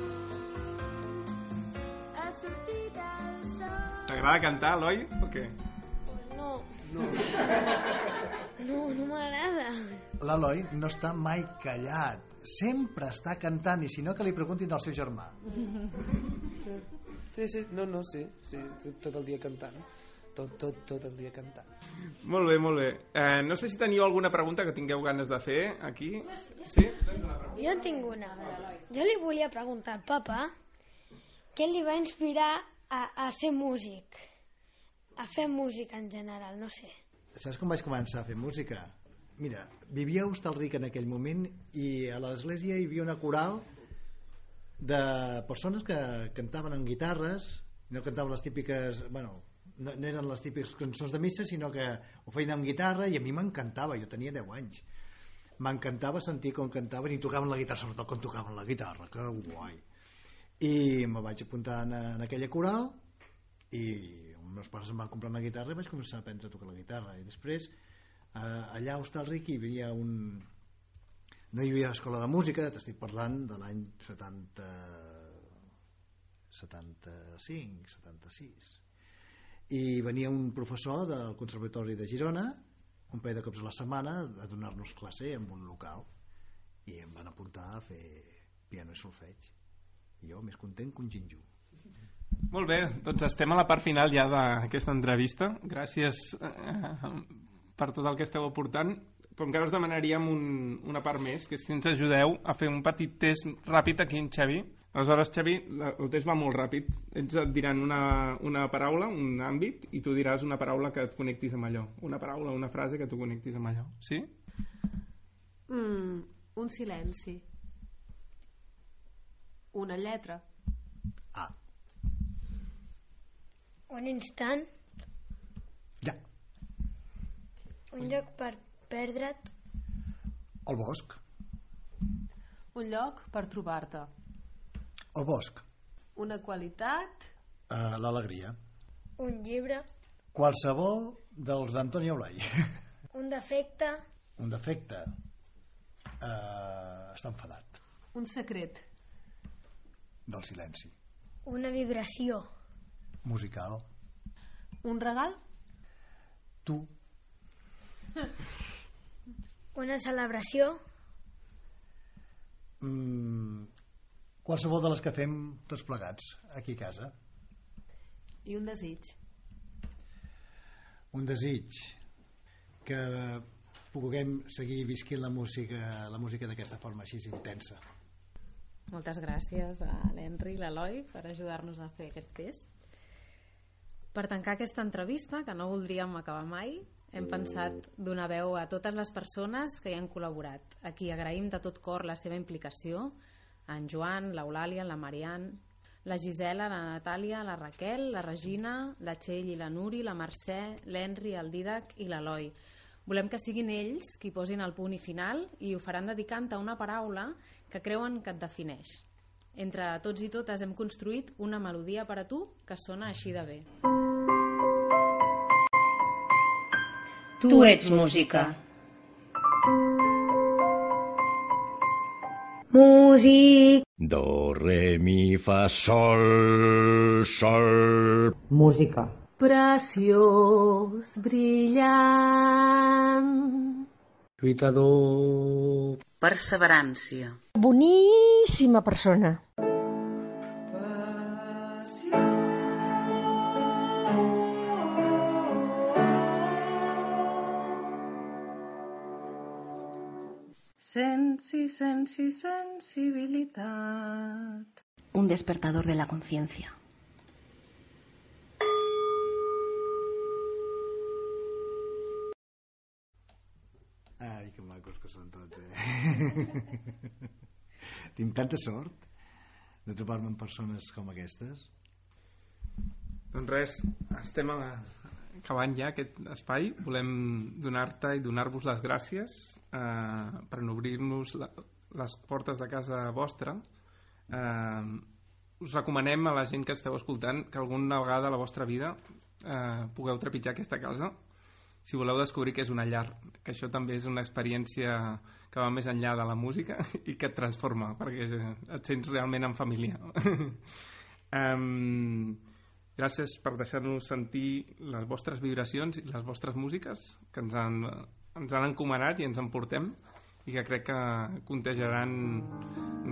Ha sortit el sol. T'agrada cantar, Eloi, o què? L'Eloi no està mai callat. Sempre està cantant, i si no, que li preguntin al seu germà. Sí, sí, no, no, sí, sí, tot, tot el dia cantant. Tot, tot, tot el dia cantant. Molt bé, molt bé. Eh, no sé si teniu alguna pregunta que tingueu ganes de fer aquí. Sí? Jo en tinc una. Jo li volia preguntar al papa què li va inspirar a, a ser músic, a fer música en general, no sé. Saps com vaig començar a fer música? Mira, vivia a Hostalric en aquell moment i a l'església hi havia una coral de persones que cantaven amb guitarres, no cantaven les típiques... Bueno, no, no eren les típiques cançons de missa, sinó que ho feien amb guitarra i a mi m'encantava, jo tenia 10 anys. M'encantava sentir com cantaven i tocaven la guitarra, sobretot quan tocaven la guitarra, que guai. I me vaig apuntar en, en aquella coral i els meus pares em van comprar una guitarra i vaig començar a aprendre a tocar la guitarra i després allà a Hostalric hi havia un no hi havia escola de música t'estic parlant de l'any 70 75 76 i venia un professor del Conservatori de Girona un parell de cops a la setmana a donar-nos classe en un local i em van apuntar a fer piano i solfeig. I jo més content que un ginjú Molt bé, doncs estem a la part final ja d'aquesta entrevista. Gràcies eh, per tot el que esteu aportant. Però encara us demanaríem un, una part més, que és si ens ajudeu a fer un petit test ràpid aquí en Xavi. Aleshores, Xavi, el test va molt ràpid. Ells et diran una, una paraula, un àmbit, i tu diràs una paraula que et connectis amb allò. Una paraula, una frase que tu connectis amb allò. Sí? Mm, un silenci. Una lletra. Un instant. Ja. Un lloc per perdre't. el bosc Un lloc per trobar-te. el bosc Una qualitat. uh, l'alegria Un llibre. qualsevol dels d'Antoni Blai Un defecte. un defecte uh, està enfadat Un secret. del silenci Una vibració. musical Un regal. tu Una celebració. mm, qualsevol de les que fem tots plegats aquí a casa I un desig. un desig que puguem seguir visquint la música la música d'aquesta forma així intensa moltes gràcies a l'Henri i l'Eloi per ajudar-nos a fer aquest test per tancar aquesta entrevista que no voldríem acabar mai hem pensat donar veu a totes les persones que hi han col·laborat a qui agraïm de tot cor la seva implicació en Joan, l'Eulàlia, la Marian la Gisela, la Natàlia, la Raquel, la Regina, la Txell i la Nuri, la Mercè, l'Henri, el Didac i l'Eloi. Volem que siguin ells qui posin el punt i final i ho faran dedicant a una paraula que creuen que et defineix. Entre tots i totes hem construït una melodia per a tu que sona així de bé. Tu ets música. Músic. Do, re, mi, fa, sol, sol. Música. Preciós, brillant. Lluitador. Perseverància. Boníssima persona. Sensi, sensi, sensibilitat. Un despertador de la conciencia. Ai, que macos que són tots, eh? Tinc tanta sort de trobar-me amb persones com aquestes. Doncs res, estem a la... acabant ja aquest espai. Volem donar-te i donar-vos les gràcies eh, per obrir-nos les portes de casa vostra. Eh, us recomanem a la gent que esteu escoltant que alguna vegada a la vostra vida eh, pugueu trepitjar aquesta casa si voleu descobrir que és una llar, que això també és una experiència que va més enllà de la música i que et transforma, perquè et sents realment en família. um, gràcies per deixar-nos sentir les vostres vibracions i les vostres músiques que ens han, ens han encomanat i ens en portem i que crec que contagiaran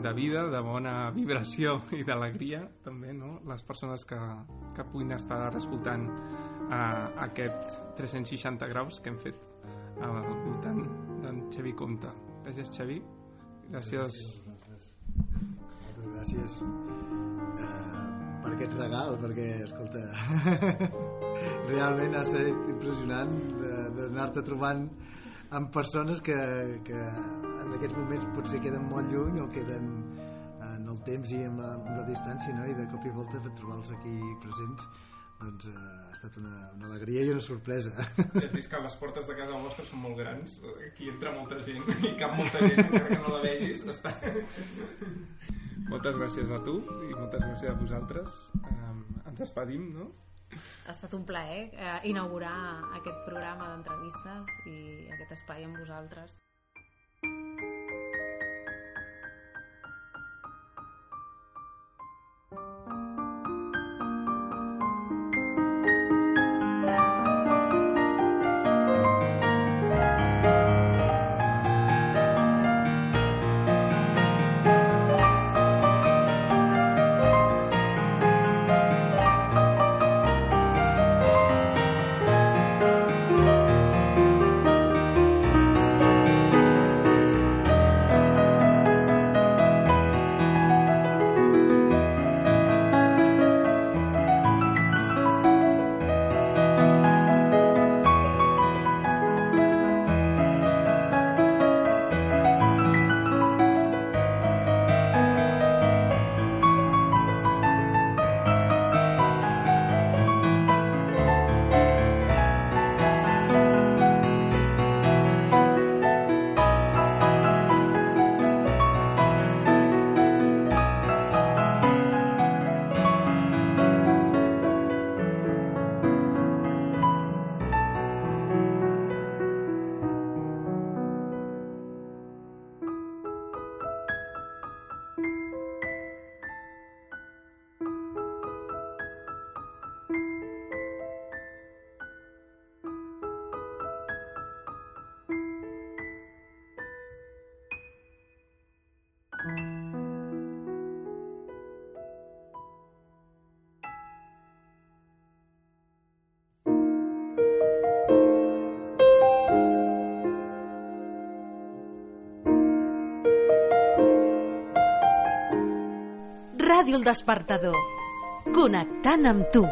de vida, de bona vibració i d'alegria també, no? les persones que, que puguin estar escoltant uh, aquest 360 graus que hem fet al voltant d'en Xavi Comte. Gràcies, Xavi. Gràcies. Gràcies. Moltes gràcies uh, per aquest regal, perquè, escolta, realment ha estat impressionant d'anar-te trobant amb persones que, que en aquests moments potser queden molt lluny o queden en el temps i amb la, amb la distància no? i de cop i volta trobar-los aquí presents doncs eh, ha estat una, una alegria i una sorpresa Has vist que les portes de casa vostra són molt grans aquí entra molta gent i cap molta gent encara que no la vegis està... moltes gràcies a tu i moltes gràcies a vosaltres um, ens despedim no? Ha estat un plaer eh, inaugurar aquest programa d'entrevistes i aquest espai amb vosaltres. Ràdio El Despertador. Connectant amb tu.